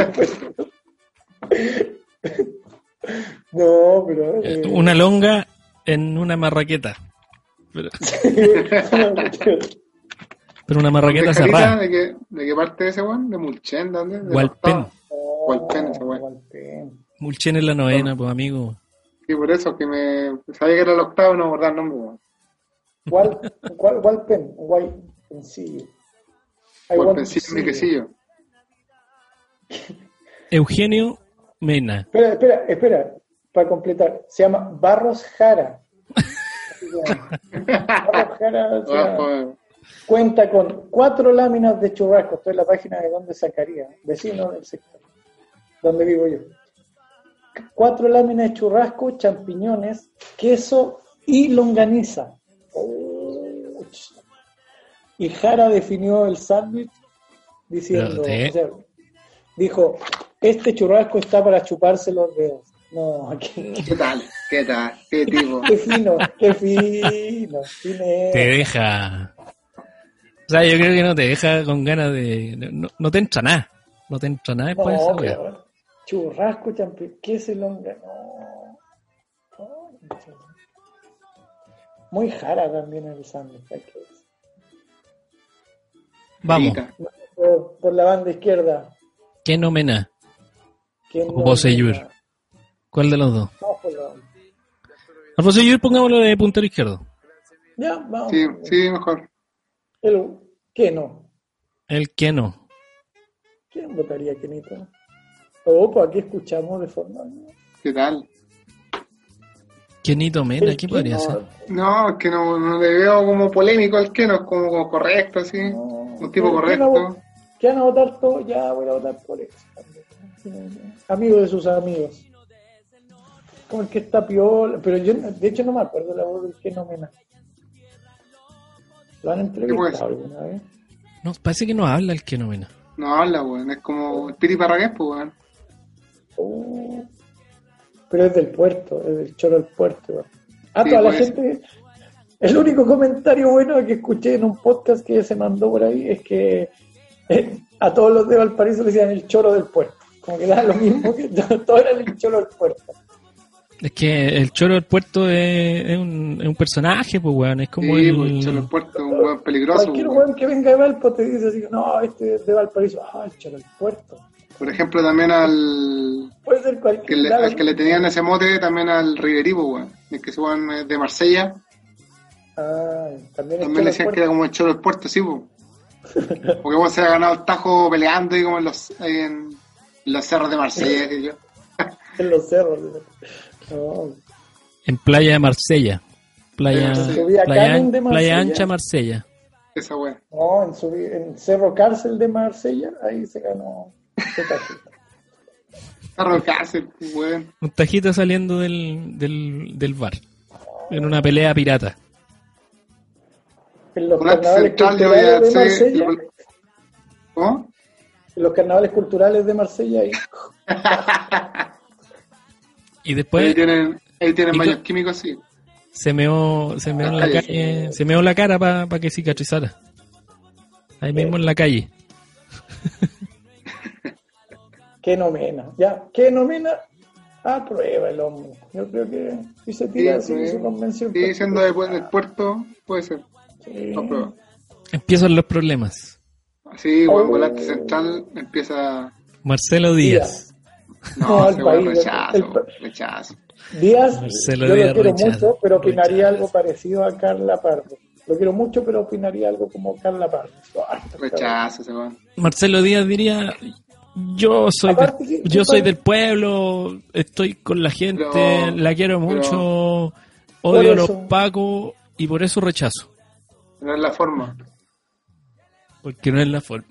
No, pero. Eh, eh, Una longa en una marraqueta. Pero, pero una marraqueta cerrada. ¿De qué, ¿De qué parte de ese weón? ¿De Mulchen? ¿Dónde? ¿De ese weón. Hualpén. Mulchen en la novena, pues amigo. Sí, por eso que me sabía que era el octavo, no me el nombre, weón. Hualpén, Hualpencillo. Hay Hualpencillo, mi quesillo. Eugenio Mena. Espera, espera, espera, para completar. Se llama Barros Jara. Cuenta con cuatro láminas de churrasco. Esto es la página de donde sacaría, vecino del sector, donde vivo yo. Cuatro láminas de churrasco, champiñones, queso y longaniza. Y Jara definió el sándwich diciendo, o sea, dijo, este churrasco está para chuparse los dedos. No, qué, ¿Qué tal? ¿Qué tal? ¿Qué tipo? qué fino, qué fino. fineza. Te deja. O sea, yo creo que no te deja con ganas de. No, no te entra nada. No te entra nada después de esa No, pero churrasco, champi, ¿qué se longa? No. No, Muy jara también el sándwich. Vamos. Por, por la banda izquierda. ¿Qué nomena? ¿quién O no- Bosellur. ¿Cuál de los dos? Alfonso Yur, pongámoslo de puntero izquierdo. Ya, vamos. Sí, sí, mejor. El, ¿Qué no? El que no. ¿Quién votaría Kenito? Oh, pues aquí escuchamos de forma. ¿Qué tal? Kenito Mena, ¿qué que podría no, ser? No, es que no, no le veo como polémico al que no, es como, como correcto, así. no. Un tipo ¿Quién va a correcto. ¿Qué van a votar todos? Ya voy a votar por eso. Amigo de sus amigos. Como el que está piola. Pero yo, de hecho, no me acuerdo la voz del que no me na- ¿Lo han entrevistado alguna vez? No, parece que no habla el que no habla, weón. Es como el Piri Parragués, pues, weón. Oh. Pero es del puerto, es del choro del puerto. weón. Ah, Sí, toda la puede gente. El único comentario bueno que escuché en un podcast que se mandó por ahí es que eh, a todos los de Valparaíso le decían el choro del puerto. Como que era lo mismo que todo era el choro del puerto. Es que el choro del puerto es, es un, es un personaje, pues, weón. Es como sí, el. pues, Cholo del Puerto, un weón peligroso, Cualquier weón. weón que venga de Valpo te dice así, no, este es de Valparaíso, ah, el choro del puerto. Por ejemplo, también al Puede ser que cualquier le, lado. al que le tenían ese mote, también al Riverivo, weón. El que se weón es de Marsella. Ah, también También choro le decían que era como el Cholo del Puerto, sí, pues. Porque weón se ha ganado el tajo peleando y como en los, en los cerros de Marsella. En los cerros. En Playa de Marsella. Playa, Sí, playa, de. Ancha Marsella. Esa weón. No, en, su, en Cerro Cárcel de Marsella, ahí se ganó tajito. Cerro cárcel, weón. Un tajito saliendo del, del, del bar. En una pelea pirata. En los carnavales culturales de. Marsella, ¿Cómo? en los carnavales culturales de Marsella, ahí, Y Ahí después tienen, ahí tienen ¿Y baños qué- químicos, sí. se meó, se meó en la Calle. calle, se meó la cara para que cicatrizara. Ahí mismo en la calle. qué nomena, ya, qué nomena, aprueba el hombre. Yo creo que si se tira Sí, así sí. su convención. Sí, siendo después del puerto, puede ser. Sí. Empiezan los problemas. Así, buen Oh. volante central empieza. Marcelo Díaz. No, weón país, rechazo, el pa- rechazo. Díaz, Marcelo yo lo quiero mucho, pero opinaría algo parecido a Carla Pardo. Lo quiero mucho, pero opinaría algo como Carla Pardo. Ay, Rechazo. Marcelo Díaz diría, yo soy, Aparte del, que- yo soy del pueblo, estoy con la gente, Pero- la quiero mucho, odio a los pacos y por eso rechazo, No es la forma. porque no es la forma.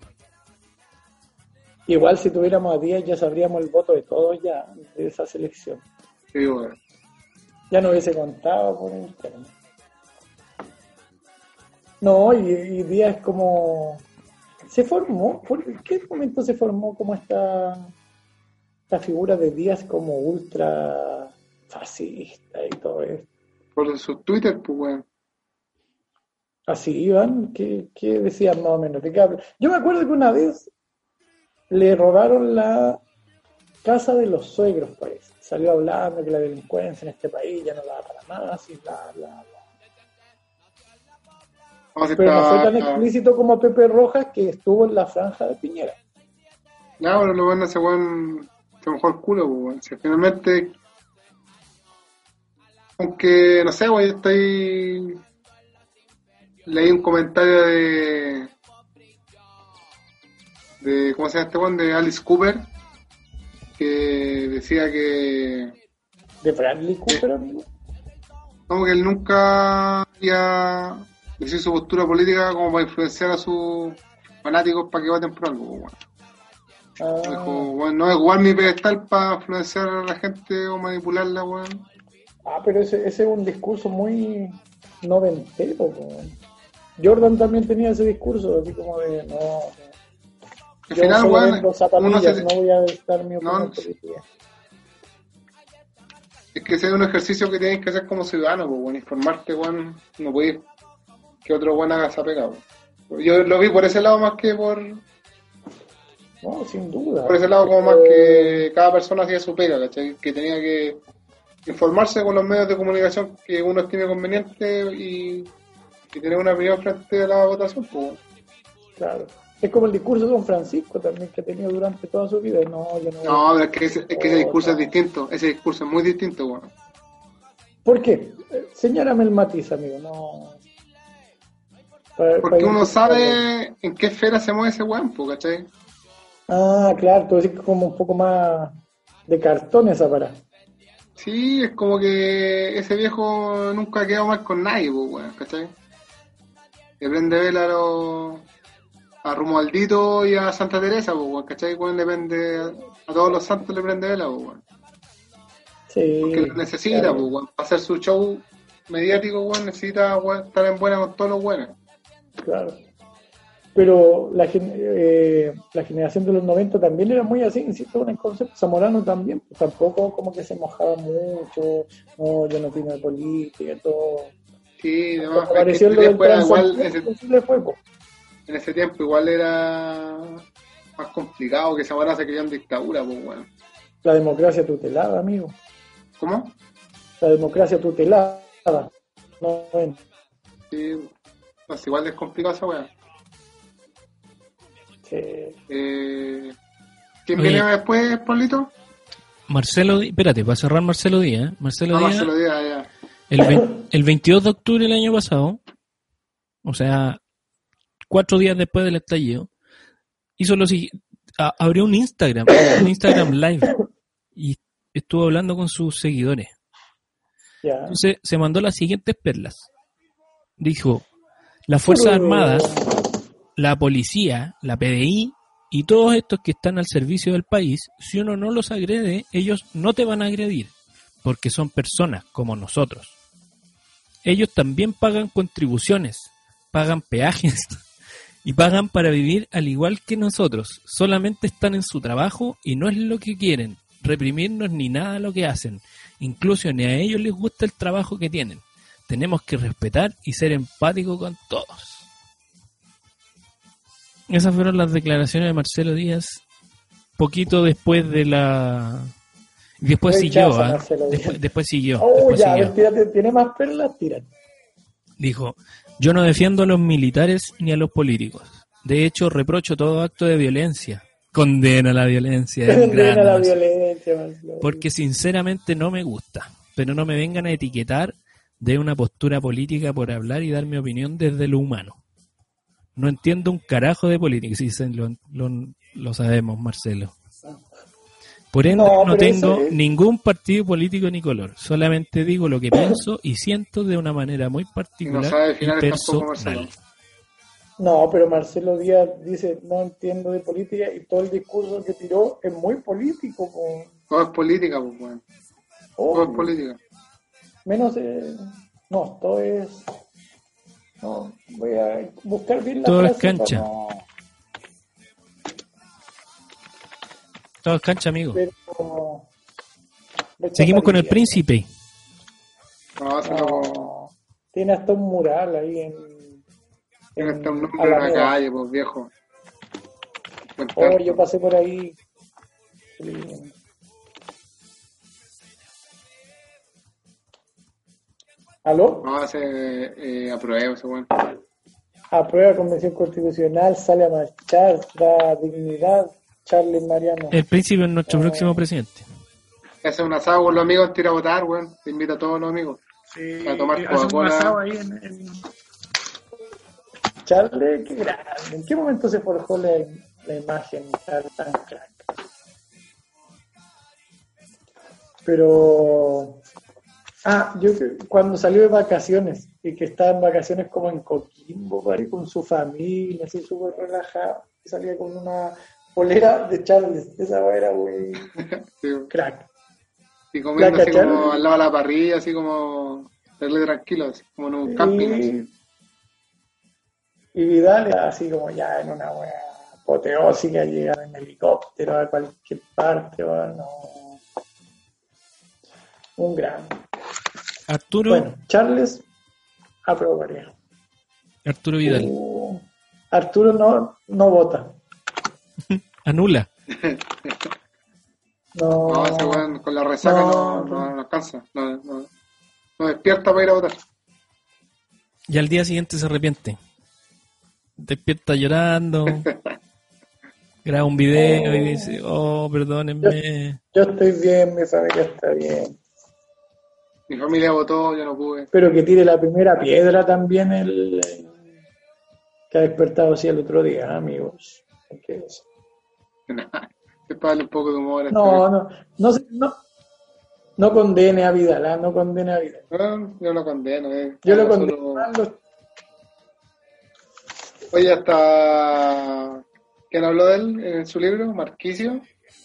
Igual si tuviéramos a Díaz ya sabríamos el voto de todos ya de esa selección. Sí, weón. Ya no hubiese contado por internet. No, y, y Díaz como... Se formó, ¿por qué momento se formó como esta, esta figura de Díaz como ultra fascista y todo esto? Por su Twitter, pues, weón. Así iban, ¿qué, qué decían más o menos? ¿De qué? Yo me acuerdo que una vez le robaron la casa de los suegros, parece. Salió hablando que la delincuencia en este país ya no da para más y bla, bla, bla. Vamos a Pero no fue tan explícito como Pepe Rojas que estuvo en la franja de Piñera. No, pero lo bueno ese weón se mojó el culo, pues, weón. Si finalmente. Aunque, no sé, weón, estoy. Leí un comentario de. De ¿Cómo se llama este weón? De Alice Cooper. Que decía que. De Bradley Cooper, amigo. Como que él nunca había decir su postura política como para influenciar a sus fanáticos para que voten por algo, pues, weón. Ah, bueno, no es jugar mi pedestal para influenciar a la gente o manipularla, weón. ah, pero ese, ese es un discurso muy noventero. po. Jordan también tenía ese discurso, así como de, no, Al Yo final, uno se- no voy a estar mi opinión No, política. Es que ese es un ejercicio que tienes que hacer como ciudadano, pues, bueno, informarte, weón, no puedes que otro weón haga esa pega, weón. Yo lo vi por ese lado más que por, No, sin duda. por ese lado como más Eh, que cada persona hacía su pega, ¿cachai? Que tenía que informarse con los medios de comunicación que uno estime conveniente y, y tener una opinión frente a la votación, pues. Claro. Es como el discurso de Don Francisco también que ha tenido durante toda su vida. No, yo no. No, pero es que ese, es que ese discurso es distinto, ese discurso es muy distinto, weón. ¿Por qué? Eh, Señálame el matiz, amigo. No. Para- Porque para uno sabe en qué esfera se mueve ese weón, ¿cachai? Ah, claro, tú decís que como un poco más de cartón esa para. Sí, es como que ese viejo nunca ha quedado mal con nadie, pues, weón, ¿cachai? Le prende vela a, los- a Romualdito y a Santa Teresa, pues, weón, ¿cachai? Weón le prende, a todos los santos le prende vela, pues, weón. Sí. Porque lo necesita, claro. pues, weón. Para hacer su show mediático, weón, necesita weón, estar en buena con todos los buenos. Claro. Pero la, eh, la generación de los 90 también era muy así, insisto con el concepto. Zamorano también, pues, tampoco como que se mojaba mucho, no, yo no opino de política, todo. Sí, demás. Cuando Es que apareció lo del era igual, ese- fue, po. En ese tiempo igual era más complicado que Zamora se crió en dictadura, pues, weón. La democracia tutelada, amigo. ¿Cómo? La democracia tutelada. No, bueno. Sí, pues igual es complicado esa weá. Sí. Eh, ¿Quién Oye. viene después, Pablito? Marcelo Díaz, espérate, para cerrar Marcelo Díaz, ¿eh? Marcelo No, Díaz, se lo diga ya. el, el 22 de octubre del año pasado, o sea, cuatro días después del estallido, hizo lo siguiente, abrió un Instagram, un Instagram Live, y estuvo hablando con sus seguidores. Entonces se mandó las siguientes perlas. Dijo, las Fuerzas Armadas, la policía, la PDI y todos estos que están al servicio del país, si uno no los agrede, ellos no te van a agredir, porque son personas como nosotros. Ellos también pagan contribuciones, pagan peajes y pagan para vivir al igual que nosotros. Solamente están en su trabajo y no es lo que quieren, reprimirnos ni nada lo que hacen. Incluso ni a ellos les gusta el trabajo que tienen. Tenemos que respetar y ser empáticos con todos. Esas fueron las declaraciones de Marcelo Díaz poquito después de la... Después siguió, Díaz. después, después siguió. Oh, ya, a siguió. ver, tírate, ¿tiene más perlas? Tírate. Dijo, yo no defiendo a los militares ni a los políticos. De hecho, reprocho todo acto de violencia. Condena la violencia. Condena la violencia, Marcelo. Porque sinceramente no me gusta. Pero no me vengan a etiquetar de una postura política por hablar y dar mi opinión desde lo humano. No entiendo un carajo de política. Sí, lo, lo- lo sabemos, Marcelo. Por ende, No, no, tengo es- ningún partido político ni color. Solamente digo lo que pienso y siento de una manera muy particular y Marcelo. personal. No, pero Marcelo Díaz dice, no entiendo de política y todo el discurso que tiró es muy político. po. Todo es política, pues. Oh, Todo es política. menos, eh, no, todo es... No, voy a buscar bien la Todo es frase para cancha. No- Todo es cancha, amigo. pero- Seguimos con el príncipe. No, se lo... No, tiene hasta un mural ahí en... Tiene en hasta un nombre en la calle, pues, viejo. Oh, yo pasé por ahí. Sí. ¿Aló? No, se eh, aprueba ese weón. Aprueba convención constitucional, sale a marchar, da dignidad, Charles Mariano. El príncipe es nuestro próximo presidente. Hace un asado con los amigos, tira a votar, weón. Te invita a todos los amigos. a tomar Coca-Cola. Charles, qué grande. ¿En qué momento se forjó la, la imagen tan, tan crack? Pero. Ah, yo que- cuando salió de vacaciones y que estaba en vacaciones como en Coquimbo, pare, con su familia, así súper relajado, y salía con una polera de Charles. Esa weá era muy Sí, crack. Y comiendo ¿La así como al lado de la parrilla, así como. Darle tranquilo, así como en un camping. así. Y, Vidal era así como ya en una weá apoteósica, llegar en helicóptero a cualquier parte, weón, no. Un gran. Arturo, Bueno, Charles aprobaría. Arturo Vidal. Uh, Arturo no, no vota. Anula. No, No, ese weón con la resaca No, no, no. alcanza. No, no, no despierta para ir a votar. Y al día siguiente se arrepiente. Despierta llorando. graba un video y dice, oh, perdónenme. yo estoy bien, mi familia está bien. Mi familia votó, yo no pude. Pero que tire la primera piedra también el, el que ha despertado así el otro día, amigos. Hay que decir. Un poco de humor. No, no, no, se- no, no condene a Vidal, ¿ah? no condene a Vidal. No, yo lo condeno. Eh. Yo lo condeno. Oye, hasta. ¿Quién habló de él en su libro? ¿Marquicio?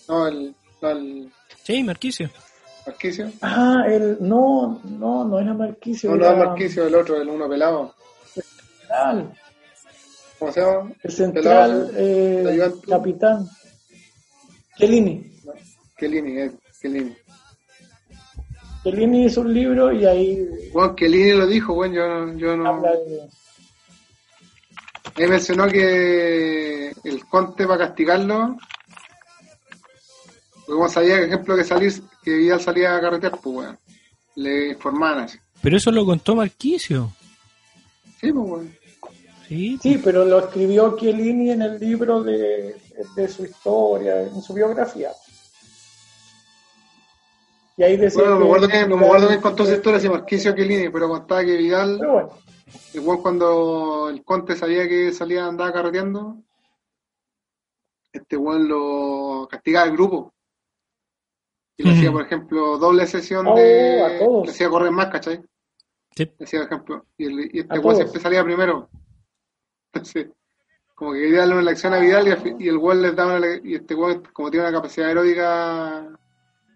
No, el. No, el. Sí, Marquicio. ¿Marquicio? Ah, el, no, no, no era Marquicio. No, no, era Marquicio, el otro, el uno pelado. Central, ¿Cómo se llama? el central Pelado, eh, capitán. Chiellini. Kelini, eh, Kelini. Chiellini hizo un libro y ahí Bueno, Kelini lo dijo, bueno, yo, no- yo no. de... Ahí mencionó que el Conte para castigarlo, porque como sabía, por ejemplo, que salir, que Vidal salía a carretear, pues weón, le informaban así. Pero eso lo contó Marquicio. Sí, pues weón. Sí. Sí, pero lo escribió Chiellini en el libro de, de su historia, en su biografía. Y ahí decía Bueno, no me que- acuerdo bien, no me acuerdo bien contó esa historia si Marquicio o Kelini, pero contaba que Vidal, Pero bueno, igual cuando el Conte sabía que salía andaba carreteando, este weón lo castigaba al grupo. Y le hacía, por ejemplo, doble sesión Oh, de. a todos. Le hacía correr más, ¿cachai? Sí. Decía, por ejemplo, y, el, y este weón siempre salía primero. Entonces, como que quería darle una lección a Vidal y, al fi- y el weón les daba una y este weón, como tiene una capacidad aeróbica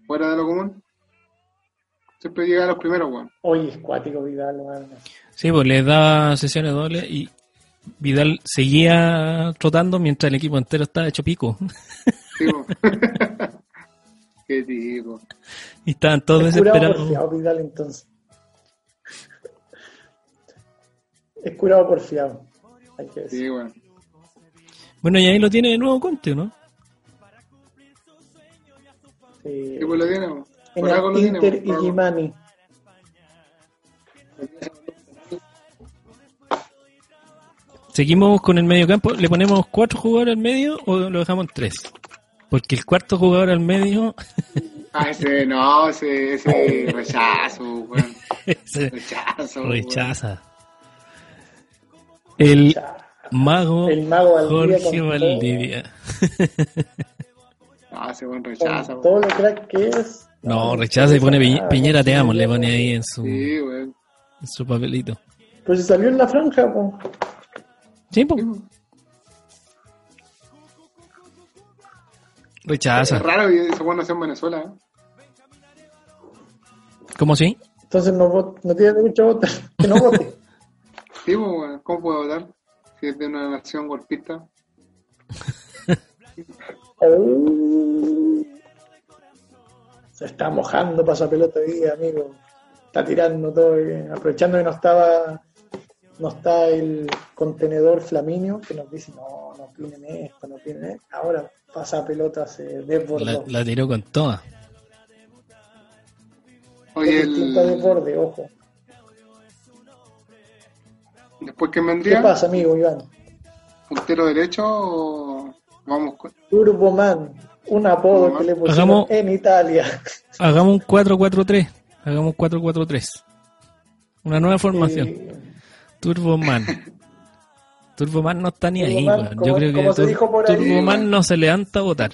fuera de lo común, siempre llega a los primeros, weón. oye, es cuático Vidal, weón. Sí, pues le daba sesiones dobles y Vidal seguía trotando mientras el equipo entero estaba hecho pico. Tipo. Qué tipo. Y estaban todos Es curado desesperados. por fiado Vidal entonces. Es curado por fiado. Hay que decir. Sí, weón. Bueno, y ahí lo tiene de nuevo Conte, ¿no? Sí. ¿Qué pues lo tiene? Por algo lo tiene, Inter y. Gimani. Seguimos con el medio campo. ¿Le ponemos cuatro jugadores al medio o lo dejamos en tres? Porque el cuarto jugador al medio Ah, ese, no, ese, ese rechazo, weón. Rechazo. rechaza. El mago, El mago Valdivia Jorge Valdivia. Ah, ese buen rechaza, todo lo crack que es. No, rechaza y pone Piñera te amo, le pone ahí en su, Sí, weón. en su papelito. Si salió en la franja, pues. Sí, po. Sí, weón. rechaza. Es raro que ese weón nació en Venezuela, ¿eh? ¿Cómo sí? Entonces no, no tiene derecho a votar. Que no vote. Sí, pues, weón. ¿Cómo puede votar? Si es de una nación golpista. Se está mojando pasa pelota hoy día, amigo. Está tirando todo, eh, aprovechando que no estaba, no está el contenedor Flaminio, que nos dice, no, no opinen esto, no opinen esto. Ahora pasa pelota, se La, desbordó. la tiró con toda. Oye, el... desborde, ojo. Después que ¿Qué vendría, pasa, amigo Iván? puntero derecho o vamos con... Turboman, un apodo que le pusieron Hagamos- en Italia. Hagamos un 4-4-3. Hagamos un 4-4-3. Una nueva formación. Y- Turboman. Turboman no está ni ahí, Turboman, weón. Yo creo que Tur- dijo por ahí, Turboman weón. no se levanta a votar.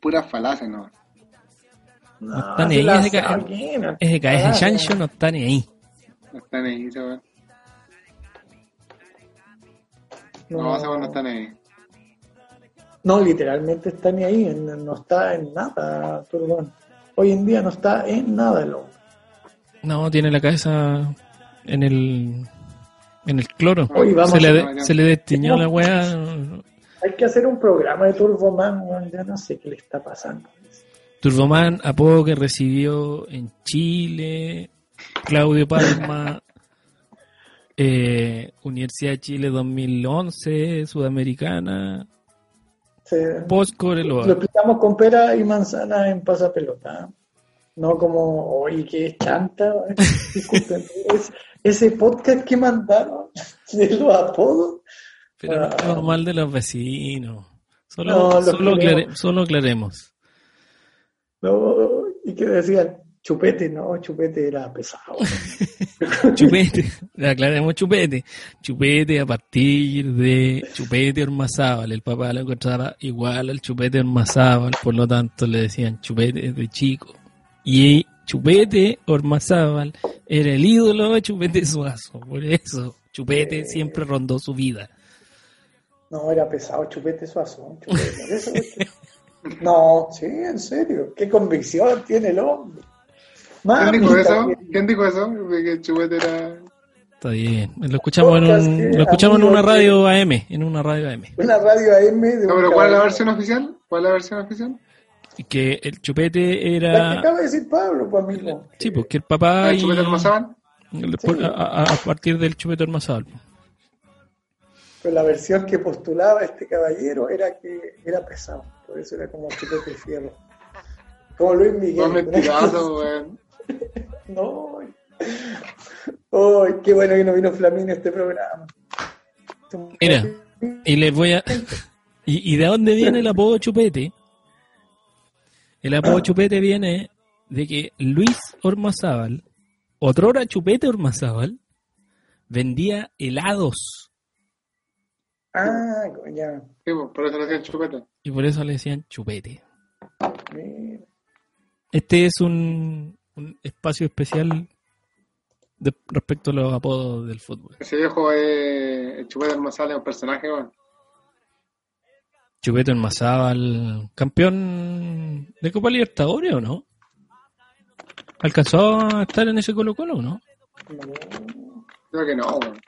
puras falacias, ¿no? No, está ni ahí, la ese no Ese está, ese chancho no está ni ahí. No están ahí, ese No, No, ahí. Literalmente está ni ahí, en- no está en nada, Turboman. Hoy en día no está en nada el hombre. No, tiene la cabeza en el en el cloro. Vamos se, le, de- se le destiñó la weá. Hay que hacer un programa de Turboman, ya no sé qué le está pasando. Turboman, apodo que recibió en Chile, Claudio Palma, eh, Universidad de Chile 2011, Sudamericana, Se- Post lo Coreloa. explicamos con pera y manzana en pasapelota. No como, oye, que chanta. weón. Disculpen, es- ese podcast que mandaron de los apodos. Pero no Ah. es normal de los vecinos. Solo, No, lo solo, queremos. aclare- solo aclaremos. No, y que decían, chupete, no, chupete era pesado. Chupete, aclaremos chupete. Chupete a partir de Chupete Ormazábal. El papá lo encontraba igual al Chupete Ormazábal, por lo tanto le decían Chupete de chico. Y Chupete Ormazábal era el ídolo de Chupete Suazo. Por eso Chupete siempre rondó su vida. No, era pesado, chupete suazo. Chupete, eso No, sí, en serio. Qué convicción tiene el hombre. ¿Quién dijo eso? ¿Quién dijo eso? Que Chupete era. Está bien. Lo escuchamos en, un- que lo escuchamos en amigo una radio AM. En una radio AM. Una radio AM de No, pero ¿cuál es la versión oficial? ¿Cuál es la versión oficial? Que el Chupete La que era. acaba de decir Pablo, pues amigo. Sí, porque el papá. ¿El y- Chupete Almazábal? por- a, a- a partir del Chupete Ormazábal. Pero la versión que postulaba este caballero era que era pesado. Por eso era como chupete fierro. Como Luis Miguel. Mentirazos, weón. No. Ay, qué bueno que no vino Flamín a este programa. Mira, y les voy a. ¿Y, y de dónde viene el apodo Chupete? El apodo Chupete viene de que Luis Ormazábal, otrora Chupete Ormazábal, vendía helados. Ah, ya. Sí, pues, por eso le decían Chupete. Y por eso le decían Chupete. Mira. Este es un, un espacio especial de- respecto a los apodos del fútbol. Ese viejo es. El Chupete Almazábal es un personaje, weón. Chupete Ormazábal, campeón de Copa Libertadores o no? ¿Alcanzó a estar en ese Colo Colo o no? No. Creo que no, weón.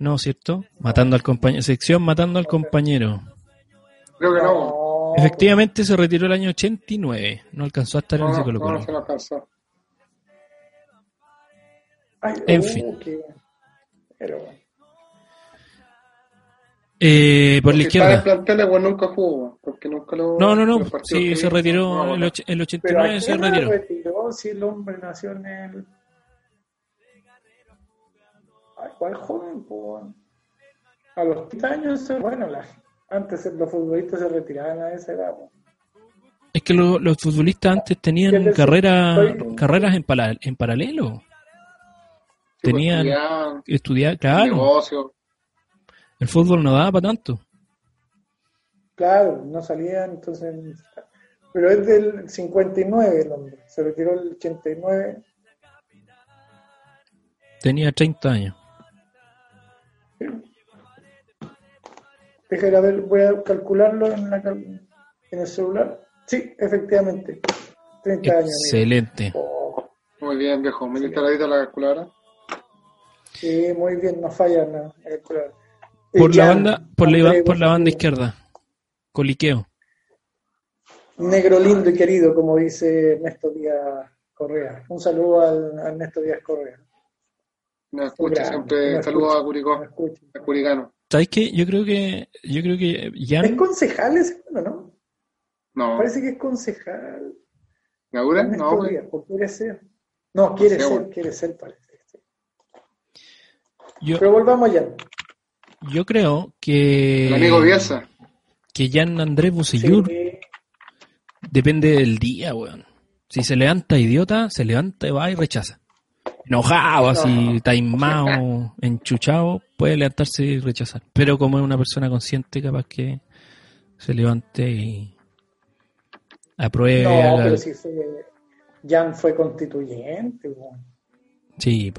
No, ¿cierto? Matando al compañero. Sección matando al compañero. Creo que no. No, Efectivamente se retiró el año 89. No alcanzó a estar en No, ese no, Colo no, Colo. no se lo alcanzó. Ay, En uh, fin. qué- Pero Eh, por la Si estaba en izquierda. plantel, weón, nunca jugó, porque nunca lo. No, no, no. Sí, se retiró no, el, el Pero ¿a 89 se retiró. retiró si el hombre nació en el. Ay, ¿Cuál joven? po? A los 30 años, bueno, la- antes los futbolistas se retiraban a esa edad. Es que lo- los futbolistas antes ¿Qué tenían carrera, Soy- carreras en, paralelo. Sí, pues, tenían- estudiaban, Estudiar, claro. negocio. El fútbol no daba para tanto. Claro, no salían, entonces. Pero es del 59 el hombre, se retiró el 89. Tenía 30 años. Deja a ver, voy a calcularlo en, la cal- en el celular. Sí, efectivamente, 30 años. Excelente. Oh, Muy bien, viejo. ¿Me diste la la calculadora? sí, muy bien, no falla la, la calculadora. Por Eh, la Jan, banda, por la, por la banda izquierda. Coliqueo. Negro lindo y querido, como dice Ernesto Díaz Correa. Un saludo al, a Ernesto Díaz Correa. Me escucha siempre. Saludos a Curicó, me escucha. a Curicano. ¿Sabes qué? Yo creo que, yo creo que Es Jan, concejal ese, ¿no? No, Parece que es concejal. Ernesto No, pues. O quiere ser. No, quiere ser, bueno. quiere ser, parece. sí. yo, Pero volvamos ya. yo creo que, El amigo Bielsa. que Jan Andrés Busillur Sí, depende del día, weón. Si se levanta idiota, se levanta y va y rechaza. Enojado, así, taimado, enchuchado, puede levantarse y rechazar. Pero como es una persona consciente, capaz que se levante y apruebe. No, haga- pero si fue, Jan fue constituyente. Sí,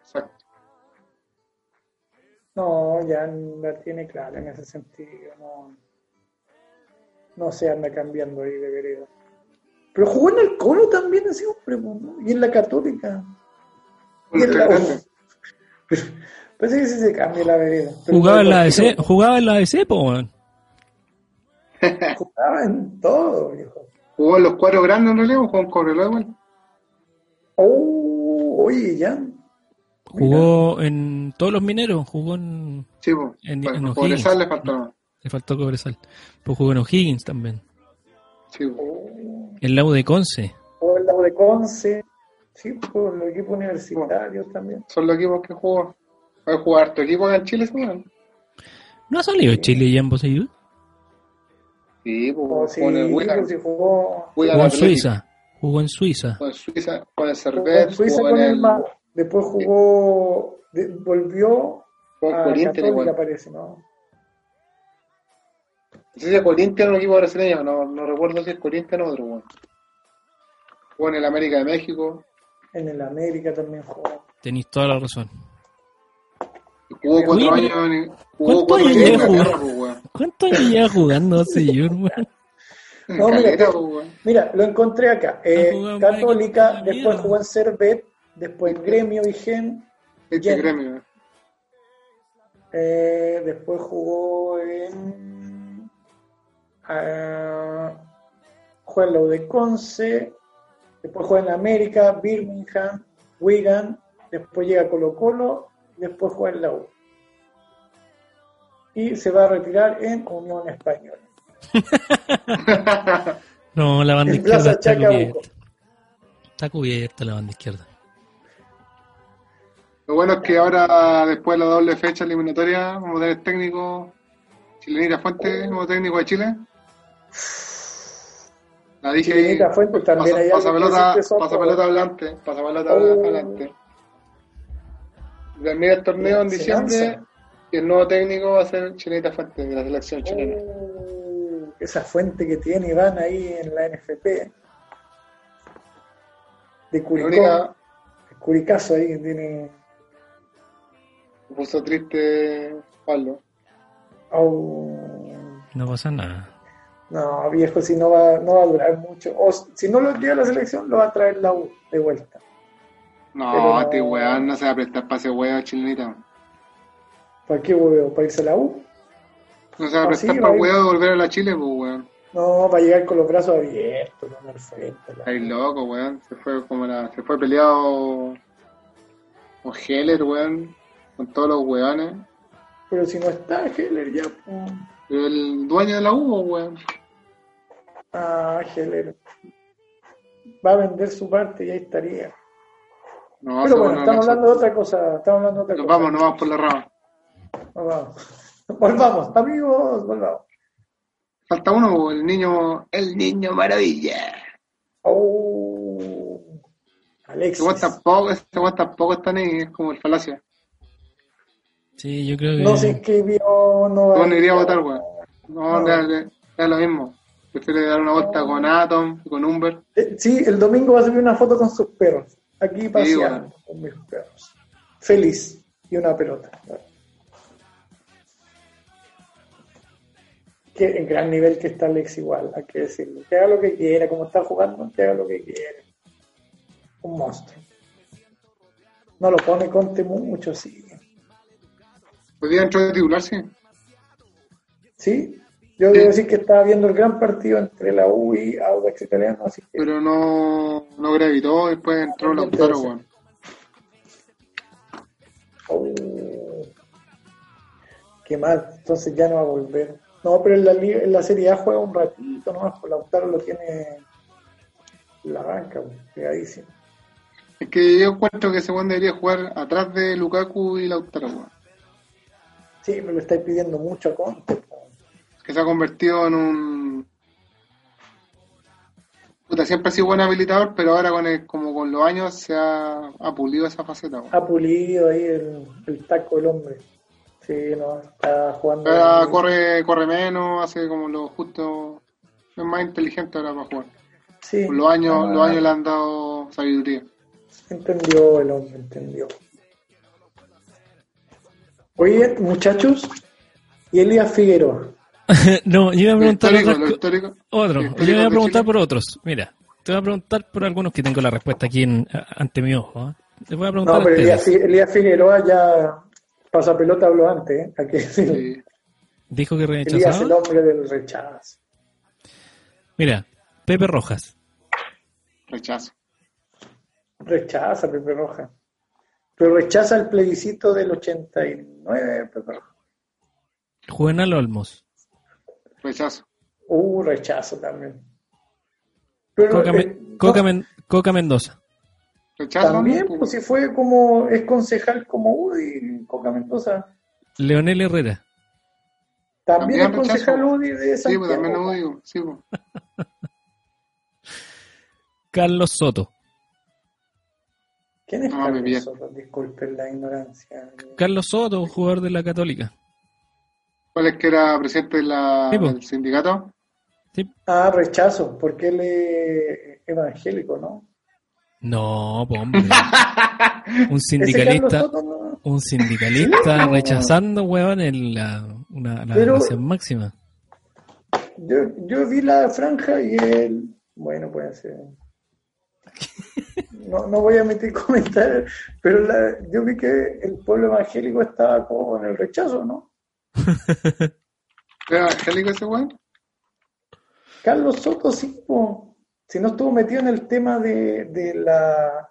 Exacto. No, Jan la tiene clara en ese sentido. No, no se anda cambiando ahí de vereda. Pero jugó en el Colo también ese hombre, ¿no? y en la Católica. Y en la. Parece que sí se cambia la vereda. Jugaba en la cualquier- jugaba en la ADC, po, weón. Jugaba en todo, viejo. Jugó en los cuatro grandes en realidad, o jugó en Cobreloa igual. Oh, oye, ya. Jugó en todos los mineros, jugó en. Sí, pues. En- Bueno, en. Cobresal le faltaba. Le faltó Cobresal. Pues jugó en O'Higgins también. Sí, po. En la U de Conce. O el lado de Conce. Sí, por los equipos universitarios también. Son los equipos que jugó. Va a jugar tu equipo en Chile, ¿sí? weón? ¿No ha salido Chile ya en Poseidón? Sí, pues. si, Con el Wigan. si jugó, en. Suiza. Jugó en Suiza. Jugó en Suiza, con el jugó en Suiza jugó con en el el, Después jugó, de- volvió jugó en a Corinthians Católica, parece, ¿no? No sé si es Corinthians o un equipo brasileño, no, no recuerdo si es Corinthians o otro, weón. Jugó en el América de México, En el América también jugó. Tenéis toda la razón. y jugó cuatro años en jugó ¿cuántos cuatro años lleva jugando? pues, weón. ¿Cuántos años lleva jugando ese señor, weón? No, mira, pues. Mira, lo encontré acá. Eh, Católica, después jugó en Servet, después en Gremio Vigén, Este Jen. gremio, eh, después jugó en. Ah, jugó en la U de Conce, después jugó en la América, Birmingham, Wigan, después llega Colo Colo, después juega en la U. Y se va a retirar en Unión Española. No, la banda En izquierda está cubierta. Está cubierta la banda izquierda. Lo bueno es que ahora, después de la doble fecha eliminatoria, vamos a tener técnico Chilenita Fuente como técnico de Chile. La dije ahí. Chilenita Fuentes también pasa, hay pelota, pasa adelante, pasa pelota Oh. adelante. Termina el torneo en diciembre y el nuevo técnico va a ser Chilenita Fuente de la selección chilena. Uh, esa fuente que tiene Iván ahí en la NFP. De Curicó. única El Curicazo ahí que tiene. me puso triste Pablo. Oh, No pasa nada. No, viejo, si no va, no va a durar mucho. O si no lo lleva a la selección, lo va a traer la U de vuelta. No, Pero- este weón no se va a prestar para ese weón Chilenita. ¿Para qué huevo? ¿Para irse a la U? No se va a prestar para va a weón de volver a la Chile, pues weón. No, para llegar con los brazos abiertos, no al frente. la- ahí loco, weón. Se fue como la, se fue peleado con Heller, weón, con todos los weones. Pero si no está Heller ya. pues. El dueño de la U, weón. Ah, Heller. Va a vender su parte y ahí estaría. No, Pero bueno, estamos la- hablando de otra cosa. Estamos hablando de otra Nos cosa. vamos, nos vamos por la rama. Nos vamos. Volvamos, amigos, volvamos. Falta uno, el niño, el niño maravilla. Oh, Este Alexis. weón tampoco, este tampoco está ni, es como el falacia. Sí, yo creo que. No se inscribió, no va No iría a votar, weón. No, No. es lo mismo. Prefiere dar una vuelta con Atom, con Humber. Eh, Sí, el domingo va a subir una foto con sus perros. Aquí paseando bueno. con mis perros. Feliz. Y una pelota. Que en gran nivel que está Alex igual, hay que decirlo. Que haga lo que quiera, como está jugando, que haga lo que quiera. Un monstruo. No lo pone Conte mucho, sí. Hoy día entró de titular, sí. Sí, yo debo decir que estaba viendo el gran partido entre la U y Audax Italiano, así que Pero no, no gravitó, después entró Lautaro, weón. Oh, qué mal, entonces ya no va a volver. No, pero en la, en la Serie A juega un ratito nomás, pues Lautaro lo tiene en la banca, pegadísimo. Es que yo encuentro que ese weón debería jugar atrás de Lukaku y Lautaro, weón. Sí, pero le estáis pidiendo mucho a Conte. Que se ha convertido en un. Puta, siempre ha sido buen habilitador, pero ahora con el- como con los años se ha, ha pulido esa faceta. Ha pulido ahí el, el taco del hombre. Sí, no, está jugando. Ahora corre, corre menos, hace como lo justo. Es más inteligente ahora para jugar. Sí, Con los años, ah, los años le han dado sabiduría. Entendió el hombre, entendió. Oye, muchachos, y Elías Figueroa. no, yo iba a preguntar otro. lo Yo iba a preguntar por otros. Mira, te voy a preguntar por algunos que tengo la respuesta aquí en, ante mi ojo. ¿ah? Le voy a preguntar No, a pero Elías, Elías Figueroa ya pasa pelota habló antes, ¿eh? Decirlo. Sí. Dijo que Elías el rechazaba. hombre del rechazo. Mira, Pepe Rojas. Rechazo. Rechaza Pepe Roja. Pero rechaza el plebiscito del 89, Pepe Roja. Juvenal Olmos. Rechazo. Uh, rechazo también. Pero Coca, eh, Coca no, Men- Coca Mendoza. Rechazo. también, ¿no? pues si fue como, es concejal como UDI, Coca Mendoza. Leonel Herrera. También, También es concejal. UDI de Sí, Santiago. pues también lo digo. Sí, pues. Carlos Soto. ¿Quién es No, me Carlos. Soto? Disculpen la ignorancia. Carlos Soto, jugador de la Católica. ¿Cuál es que era presidente de la- Sí, pues. del sindicato? Sí. Ah, rechazo, porque él es evangélico, ¿no? No, po, hombre. Un sindicalista, Carlos Soto no- un sindicalista rechazando, weón, en la, una, la Pero- máxima. Yo, yo vi la franja y él, bueno, puede ser. No, no voy a emitir comentarios, pero la- yo vi que el pueblo evangélico estaba con el rechazo, ¿no? ¿Era evangélico ese weón? Carlos Soto, sí, po. si no estuvo metido en el tema de, de la...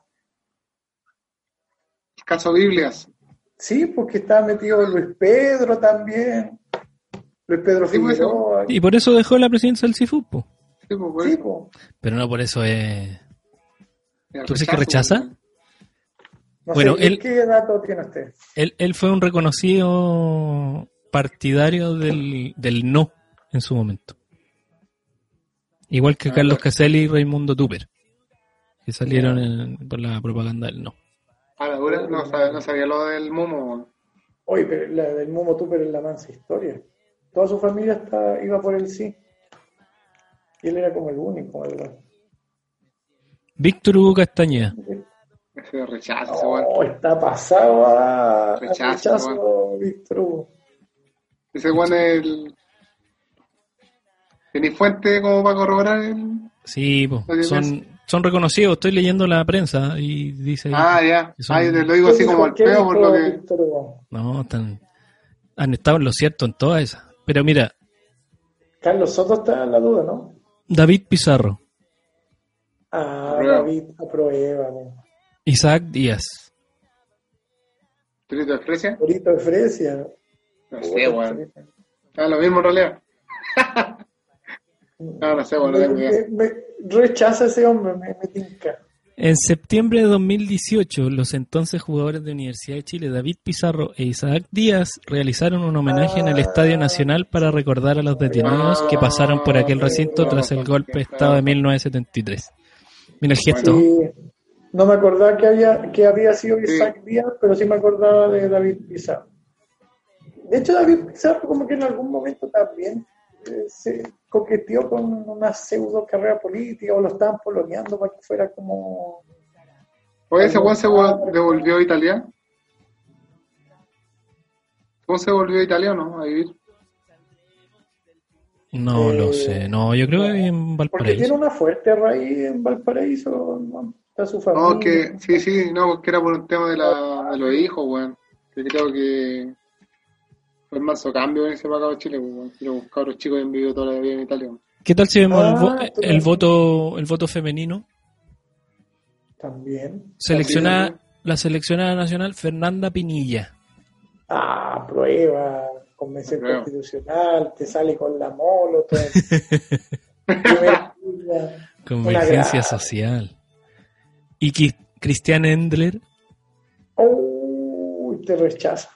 El caso Biblias. Sí, porque estaba metido Luis Pedro también. Luis Pedro Sí, pues, Figueroa. Y por eso dejó la presidencia del CIFUP, po. Sí, pues, por Sí, eso. po. Pero no por eso es... ¿Tú crees que rechaza? No Bueno, sé, él- ¿qué dato tiene usted? Él, él fue un reconocido partidario del, del no en su momento. Igual que Ah, Carlos. Caselli y Raimundo Tupper, que salieron en- por la propaganda del no. A la dura, no, sabía, no sabía lo del Momo. Oye, pero la del Momo Tupper es la mansa historia. Toda su familia está, iba por el sí. Y él era como el único, ¿verdad? Víctor Hugo Castañeda. Ese rechazo, ese weón. Oh, está pasado a, Rechazo, rechazo, Víctor Hugo. Ese weón es el. ¿Tenéis fuente como para corroborar el.? Sí, po, son, son reconocidos. Estoy leyendo la prensa y dice... Ah, ya. son- Ah, yo te lo digo así ¿Qué como al peo por lo que. Víctor Hugo? No, están, han estado en lo cierto en todas esas. Pero mira, Carlos Soto está en la duda, ¿no? David Pizarro, Ah, Aprueba. David, aprueba. ¿no? Isaac Díaz, ¿Trito de Fresia? Torito de Fresia. No sé, weón. Ah, lo mismo en realidad. No, no sé, weón, no Me, me- me rechaza ese hombre, me, me tinca. En septiembre de 2018, los entonces jugadores de Universidad de Chile, David Pizarro e Isaac Díaz, realizaron un homenaje en el Estadio Nacional para recordar a los detenidos que pasaron por aquel recinto tras el golpe de Estado de 1973. Mira el gesto. Sí, no me acordaba que había, que había sido Isaac Díaz, pero sí me acordaba de David Pizarro. De hecho, David Pizarro como que en algún momento también eh, se coqueteó con una pseudo carrera política o lo estaban poloneando para que fuera como... Oye, ese weón se vol- devolvió a Italia. ¿Cómo se volvió a Italia o no? A vivir. No Eh, lo sé, no, yo creo que en Porque tiene Valparaíso. una fuerte raíz en Valparaíso, ¿no? está su familia. No, que sí, sí, no, que era por un tema de, la, de los hijos, weón. Que creo que fue el manso cambio en ese para acá a Chile, weón. Y Los cabros chicos han vivido toda la vida en Italia, weón. ¿Qué tal si vemos el, vo- Ah, tú el también. voto el voto femenino? También. Seleccionada, También. la seleccionada nacional Fernanda Pinilla. Ah, prueba, convención constitucional, te sale con la molo, todo. Primera línea. Convergencia social. Y Cristian Endler, Uy, te rechaza.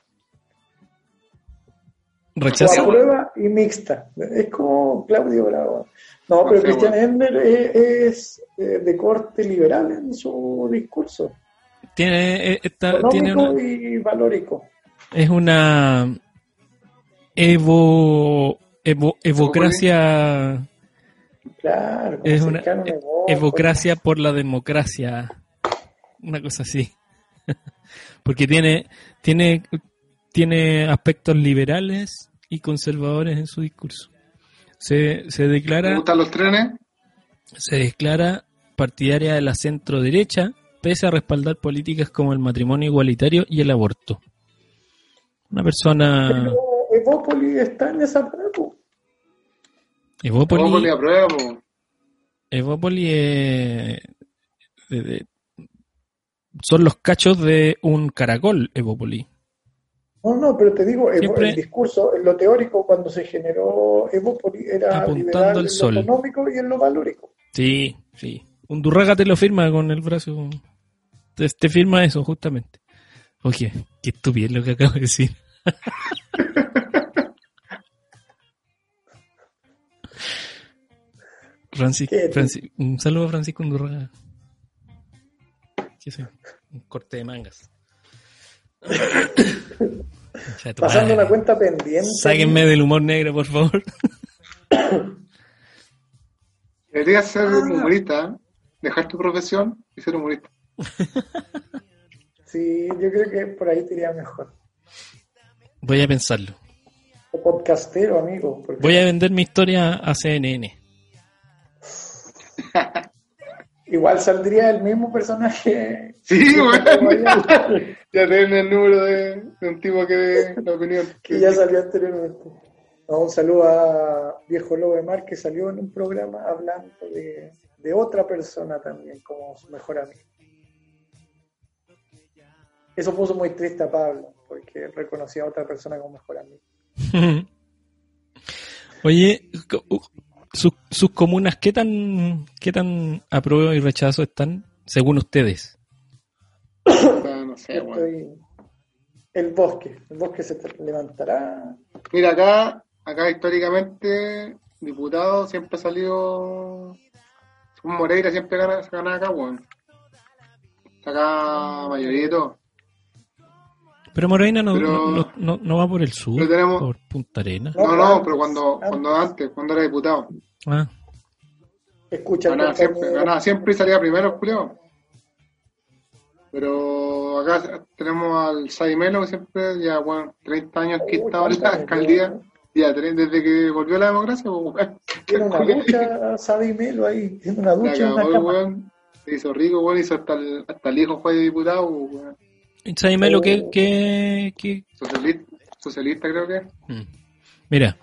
O rechaza. aprueba y mixta. Es como Claudio Bravo. No, pero Cristian bueno. Endler es, es, eh, de corte liberal en su discurso. Tiene, eh, esta- tiene una, y valórico. es una evo, evo- evocracia, Claro, es una e- evocracia por la democracia. Una cosa así. Porque tiene, tiene, tiene aspectos liberales y conservadores en su discurso. Se, se ¿Te declara gustan los trenes? se declara partidaria de la centro derecha pese a respaldar políticas como el matrimonio igualitario y el aborto. Una persona... Pero Evópolis está en esa prueba. Evópoli. Evópoli es- de- de- son los cachos de un caracol, Evópoli. No, no, pero te digo, Siempre- el discurso, en lo teórico, cuando se generó Evópolis, era Apuntando liberal al en sol. lo económico y en lo valórico. Sí, sí. Un Durraga te lo firma con el brazo. Te, te firma eso, justamente. Oye, qué estupidez lo que acabo de decir. Francis, ¿Qué? Francis- un saludo a Francisco Undurraga. ¿Qué sé? Un corte de mangas. Pasando una cuenta pendiente. Sáquenme del humor negro, por favor. Deberías ser Ah. humorista, ¿eh? dejar tu profesión y ser humorista. Sí, yo creo que por ahí te iría mejor. Voy a pensarlo. O podcastero, amigo. porque- Voy a vender mi historia a CNN. Igual saldría el mismo personaje. Sí, que weón. ya tienen el número de, de un tipo que de la opinión. que ya salió anteriormente. No, un saludo a Viejo Lobo de Mar que salió en un programa hablando de, de otra persona también como su mejor amigo. Eso puso muy triste a Pablo porque reconocía a otra persona como mejor amigo. Oye, sus, sus comunas, ¿qué tan, ¿qué tan apruebo y rechazo están según ustedes? No sé. Estoy- El bosque, el bosque se te- levantará. Mira, acá, acá históricamente, diputado siempre ha salido. Un Moreira siempre gana, gana acá, weón. Acá mayoría y todo. Pero Moreira no, Pero- no, no- no- no va por el sur, tenemos- por Punta Arena. No, No, pero cuando, antes. cuando antes, cuando era diputado. Ah, Escucha, Ganaba siempre, ganaba siempre y salía primero, Julio. Pero acá tenemos al Saimelo que siempre, ya, bueno, 30 años que estaba en la alcaldía. Ya, desde que volvió la democracia, pues. Tiene una ducha, Sabi Melo ahí, tiene una ducha. Se hizo rico, weón, hizo hasta el, hasta el hijo fue diputado, weón. ¿Y Sábeme lo que, que, que- Socialista, socialista creo que. Mm. Mira,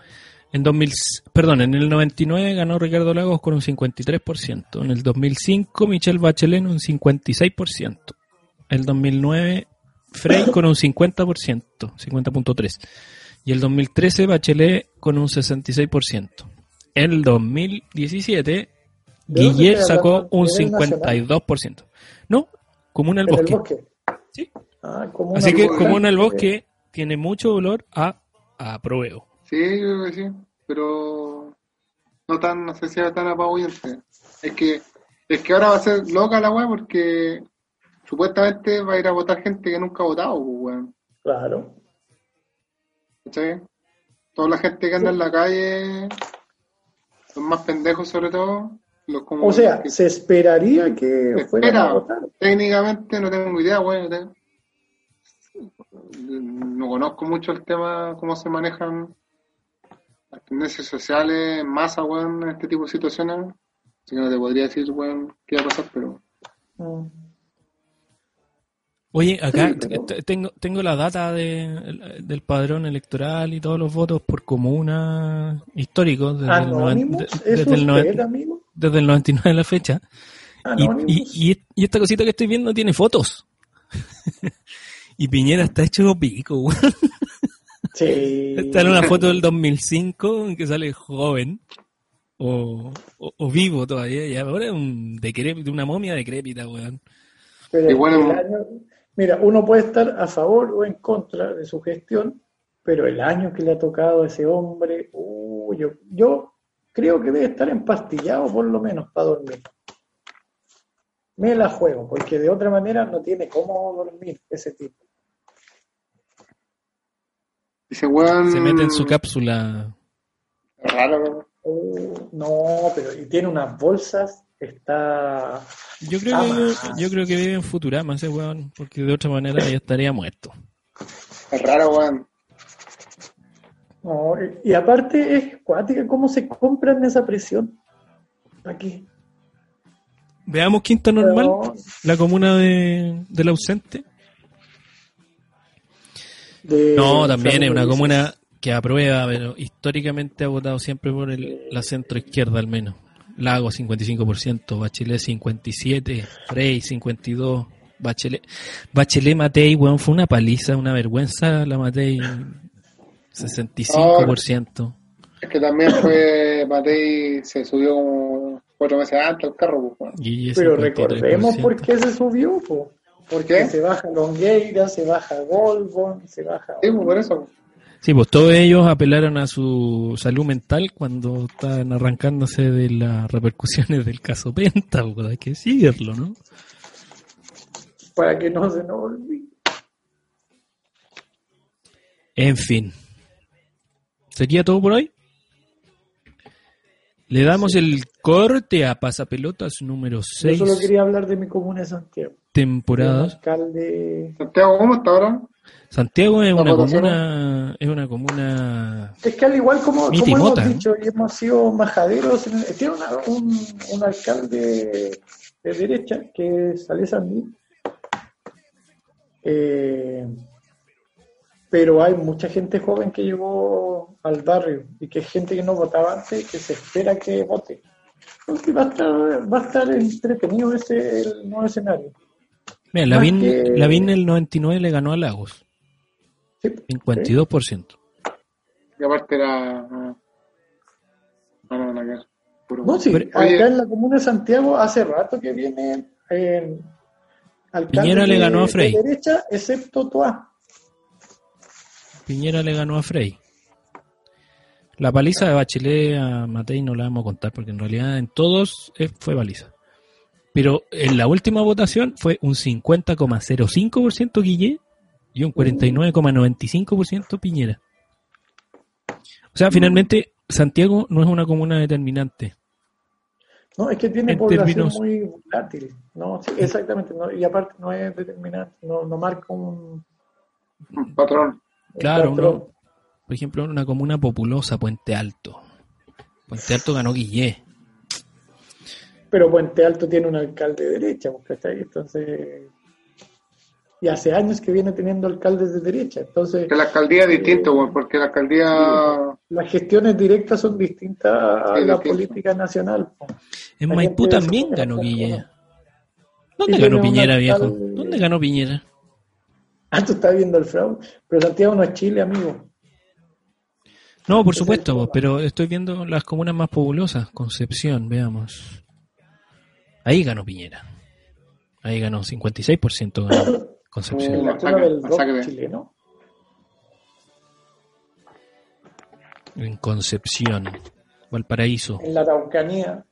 en 2000, perdón, en el 99 ganó Ricardo Lagos con un 53%. En el 2005 Michelle Bachelet un 56%. El 2009 Frey con un 50%, 50.3. Y el 2013 Bachelet con un 66%. En el 2017 ¿De dónde Guillet estoy sacó un ¿Nivel nacional? 52%. No, del En el Bosque. bosque. Sí. Ah, como Así que ducha. Comuna del Bosque tiene mucho olor a, a pruebo. Sí, yo creo que sí, pero no tan, no sé si era tan apabullante. Es que, es que ahora va a ser loca la weá porque supuestamente va a ir a votar gente que nunca ha votado, pues, weón. Claro. ¿Cachai? Toda la gente que anda en la calle, los más pendejos sobre todo, los como O sea, que se esperaría que se fueran a espera. votar. Técnicamente no tengo idea, weón. No conozco mucho el tema, cómo se manejan las tendencias sociales en masa, weón, en este tipo de situaciones. Así que no te podría decir, weón, qué va a pasar, pero Mm. Oye, acá Sí, pero- t- tengo, tengo la data de, el- del padrón electoral y todos los votos por comuna históricos desde, el, noven- Anónimos, de- ¿es desde, el usted, amigo? desde el 99 de la fecha. Y, Anónimos. y, y, y esta cosita que estoy viendo tiene fotos. y Piñera está hecho pico, weón. Sí. Está en una foto del 2005 en que sale joven. O, o, o vivo todavía. Y ahora es un decrépito, una momia decrépita, weón. Pero bueno, el año- mira, uno puede estar a favor o en contra de su gestión, pero el año que le ha tocado a ese hombre, uh, yo, yo creo que debe estar empastillado por lo menos para dormir. Me la juego, porque de otra manera no tiene cómo dormir ese tipo. Dice, weón. Se mete en su cápsula. Raro, weón. Uh, no, pero y tiene unas bolsas, está... Yo creo, Ah, que, yo creo que vive en Futurama ese weón, porque de otra manera ya estaría muerto. Es raro, weón. No, y, y aparte es cuática cómo se compran esa presión. Aquí. Veamos Quinta Normal, Pero, la comuna de, del ausente. De No, también es una comuna que aprueba, pero históricamente ha votado siempre por el, la centro izquierda al menos. Lago 55%, Bachelet 57%, Frey 52%, Bachelet, Bachelet Matei, weón, fue una paliza, una vergüenza la Matei 65%. Es que también fue, Matei se subió como cuatro meses antes al carro, pues, weón. Pero 53%. recordemos por qué se subió, po. Porque ¿Qué? se baja Longueira, se baja Golbon, se baja... Sí, pues, por eso. Sí, pues todos ellos apelaron a su salud mental cuando estaban arrancándose de las repercusiones del caso Penta, pues, hay que decirlo, ¿no? Para que no se nos olvide. En fin. ¿Sería todo por hoy? Le damos el corte a Pasapelotas número Yo 6, solo quería hablar de mi comuna de Santiago. Temporada. El alcalde... Santiago, ¿cómo está ahora? Santiago es ¿La una comuna, es una comuna Es que al igual como, y como hemos dicho y hemos sido majaderos, en- tiene una- un, un alcalde de derecha que es Ale Sandín. Eh, pero hay mucha gente joven que llegó al barrio y que es gente que no votaba antes que se espera que vote. Porque va a estar, va a estar entretenido ese el nuevo escenario. Mira, Más Lavín, que- Lavín el 99 le ganó a Lagos, Sí, 52%. Y aparte era. ah, No, no, no, puro. No, sí, Pero- acá Oye. en la comuna de Santiago hace rato que viene eh, Piñera le de- ganó a de Frey. derecha, excepto Toa. Piñera le ganó a Frey. La paliza de Bachelet a Matei no la vamos a contar porque en realidad en todos fue paliza. Pero en la última votación fue un 50,05% Guille y un 49,95% Piñera. O sea, finalmente Santiago no es una comuna determinante. No, es que tiene En población términos- muy volátil. No, sí, exactamente. no, y aparte no es determinante, no, no marca un, Un patrón. Claro, patrón. uno- por ejemplo, una comuna populosa, Puente Alto. Puente Alto ganó Guille. Pero Puente Alto tiene un alcalde de derecha, pues, ¿cachai? Entonces. Y hace años que viene teniendo alcaldes de derecha. Entonces, Que la alcaldía es distinta, weón, porque la alcaldía. las gestiones directas son distintas a Sí, la distinto. política nacional. En La Maipú también ganó a Guille. ¿Dónde Y ganó Piñera, viejo? alcalde- ¿Dónde ganó Piñera? Ah, tú estás viendo el fraude. Pero Santiago no es Chile, amigo. No, por supuesto, pero estoy viendo las comunas más populosas. Concepción, veamos. Ahí ganó Piñera. Ahí ganó 56% ganó Concepción. La cuna del rock chileno. En Concepción. Valparaíso. En la Araucanía.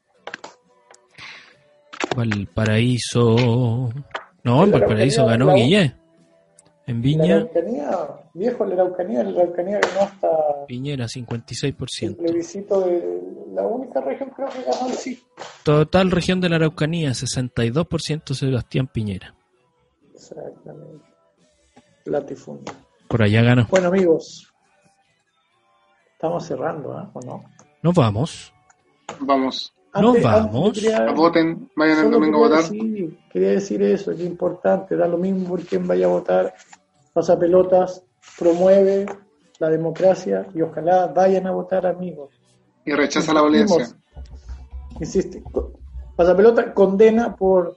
Valparaíso. No, en Valparaíso ganó Guille. En En la Viña, Araucanía, viejo, en la Araucanía, en la Araucanía ganó hasta Piñera el 56%. plebiscito de la única región creo que ganó el sí. Total región de la Araucanía, 62% Sebastián Piñera. Exactamente. Latifundio. Por allá ganó. Bueno, amigos, estamos cerrando, ¿ah? ¿O no? Nos vamos. Vamos. Nos vamos. quería- Voten, vayan el domingo a votar. decir- quería decir eso, que es importante, da lo mismo por quién vaya a votar. Pasa pelotas, promueve la democracia y ojalá vayan a votar, amigos. Y rechaza la violencia. Insiste, Pasapelota condena por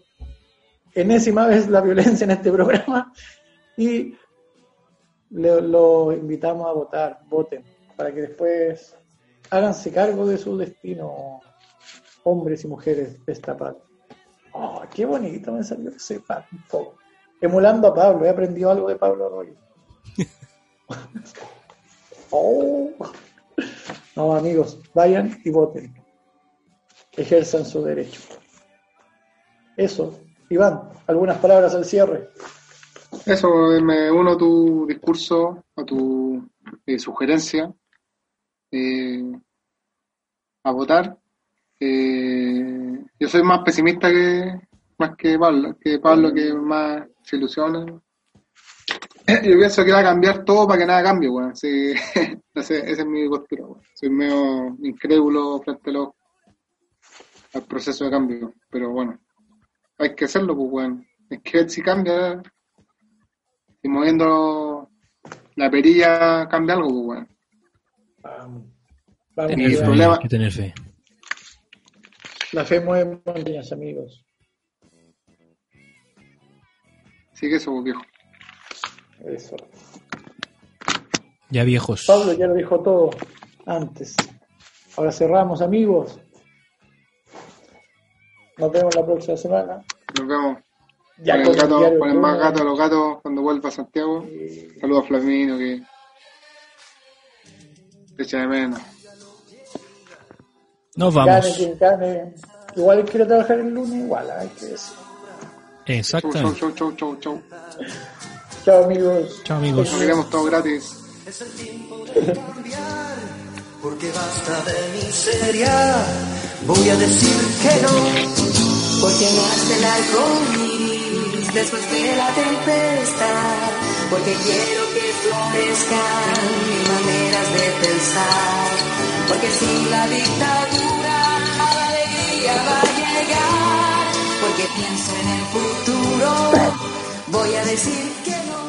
enésima vez la violencia en este programa y le- lo invitamos a votar, voten, para que después háganse cargo de su destino, hombres y mujeres de esta patria. Oh, qué bonito me salió ese poco. Emulando a Pablo, he aprendido algo de Pablo Arroyo. oh. Amigos, vayan y voten. Ejerzan su derecho. Eso. Iván, algunas palabras al cierre. Eso, me uno a tu discurso, a tu eh, sugerencia, eh, a votar. Eh, yo soy más pesimista que más que Pablo, que Pablo que más se ilusiona. Yo pienso que va a cambiar todo para que nada cambie, weón. Sí, ese, esa es mi postura, weón. Soy medio incrédulo frente a los, al proceso de cambio, pero bueno, hay que hacerlo, pues, weón. Hay que ver si cambia. Si moviendo la perilla cambia algo, pues, weón. Vamos. Vamos, Tener el fe, ya. problema- hay que tener fe. La fe mueve montañas, amigos. Sí que eso, pues, viejo. Eso. Ya viejos. Pablo ya lo dijo todo antes. Ahora cerramos, amigos. Nos vemos la próxima semana. Nos vemos. Ya con el con el gato, diario con el más gato a los gatos cuando vuelva a Santiago. Saludos a Flamino que te echa de menos. Nos vamos. gane. Igual quiero trabajar el lunes, igual hay que decir. Chau, chau, Exactamente. chau, chau, chau, chau. Chao, amigos. Chao, amigos. Nos todo gratis. porque basta de miseria. Voy a decir que no, porque nace el iris después de la tempestad, porque quiero que florezcan mis maneras de pensar, porque sin la dictadura la alegría va a llegar, porque pienso en el futuro voy a decir que no.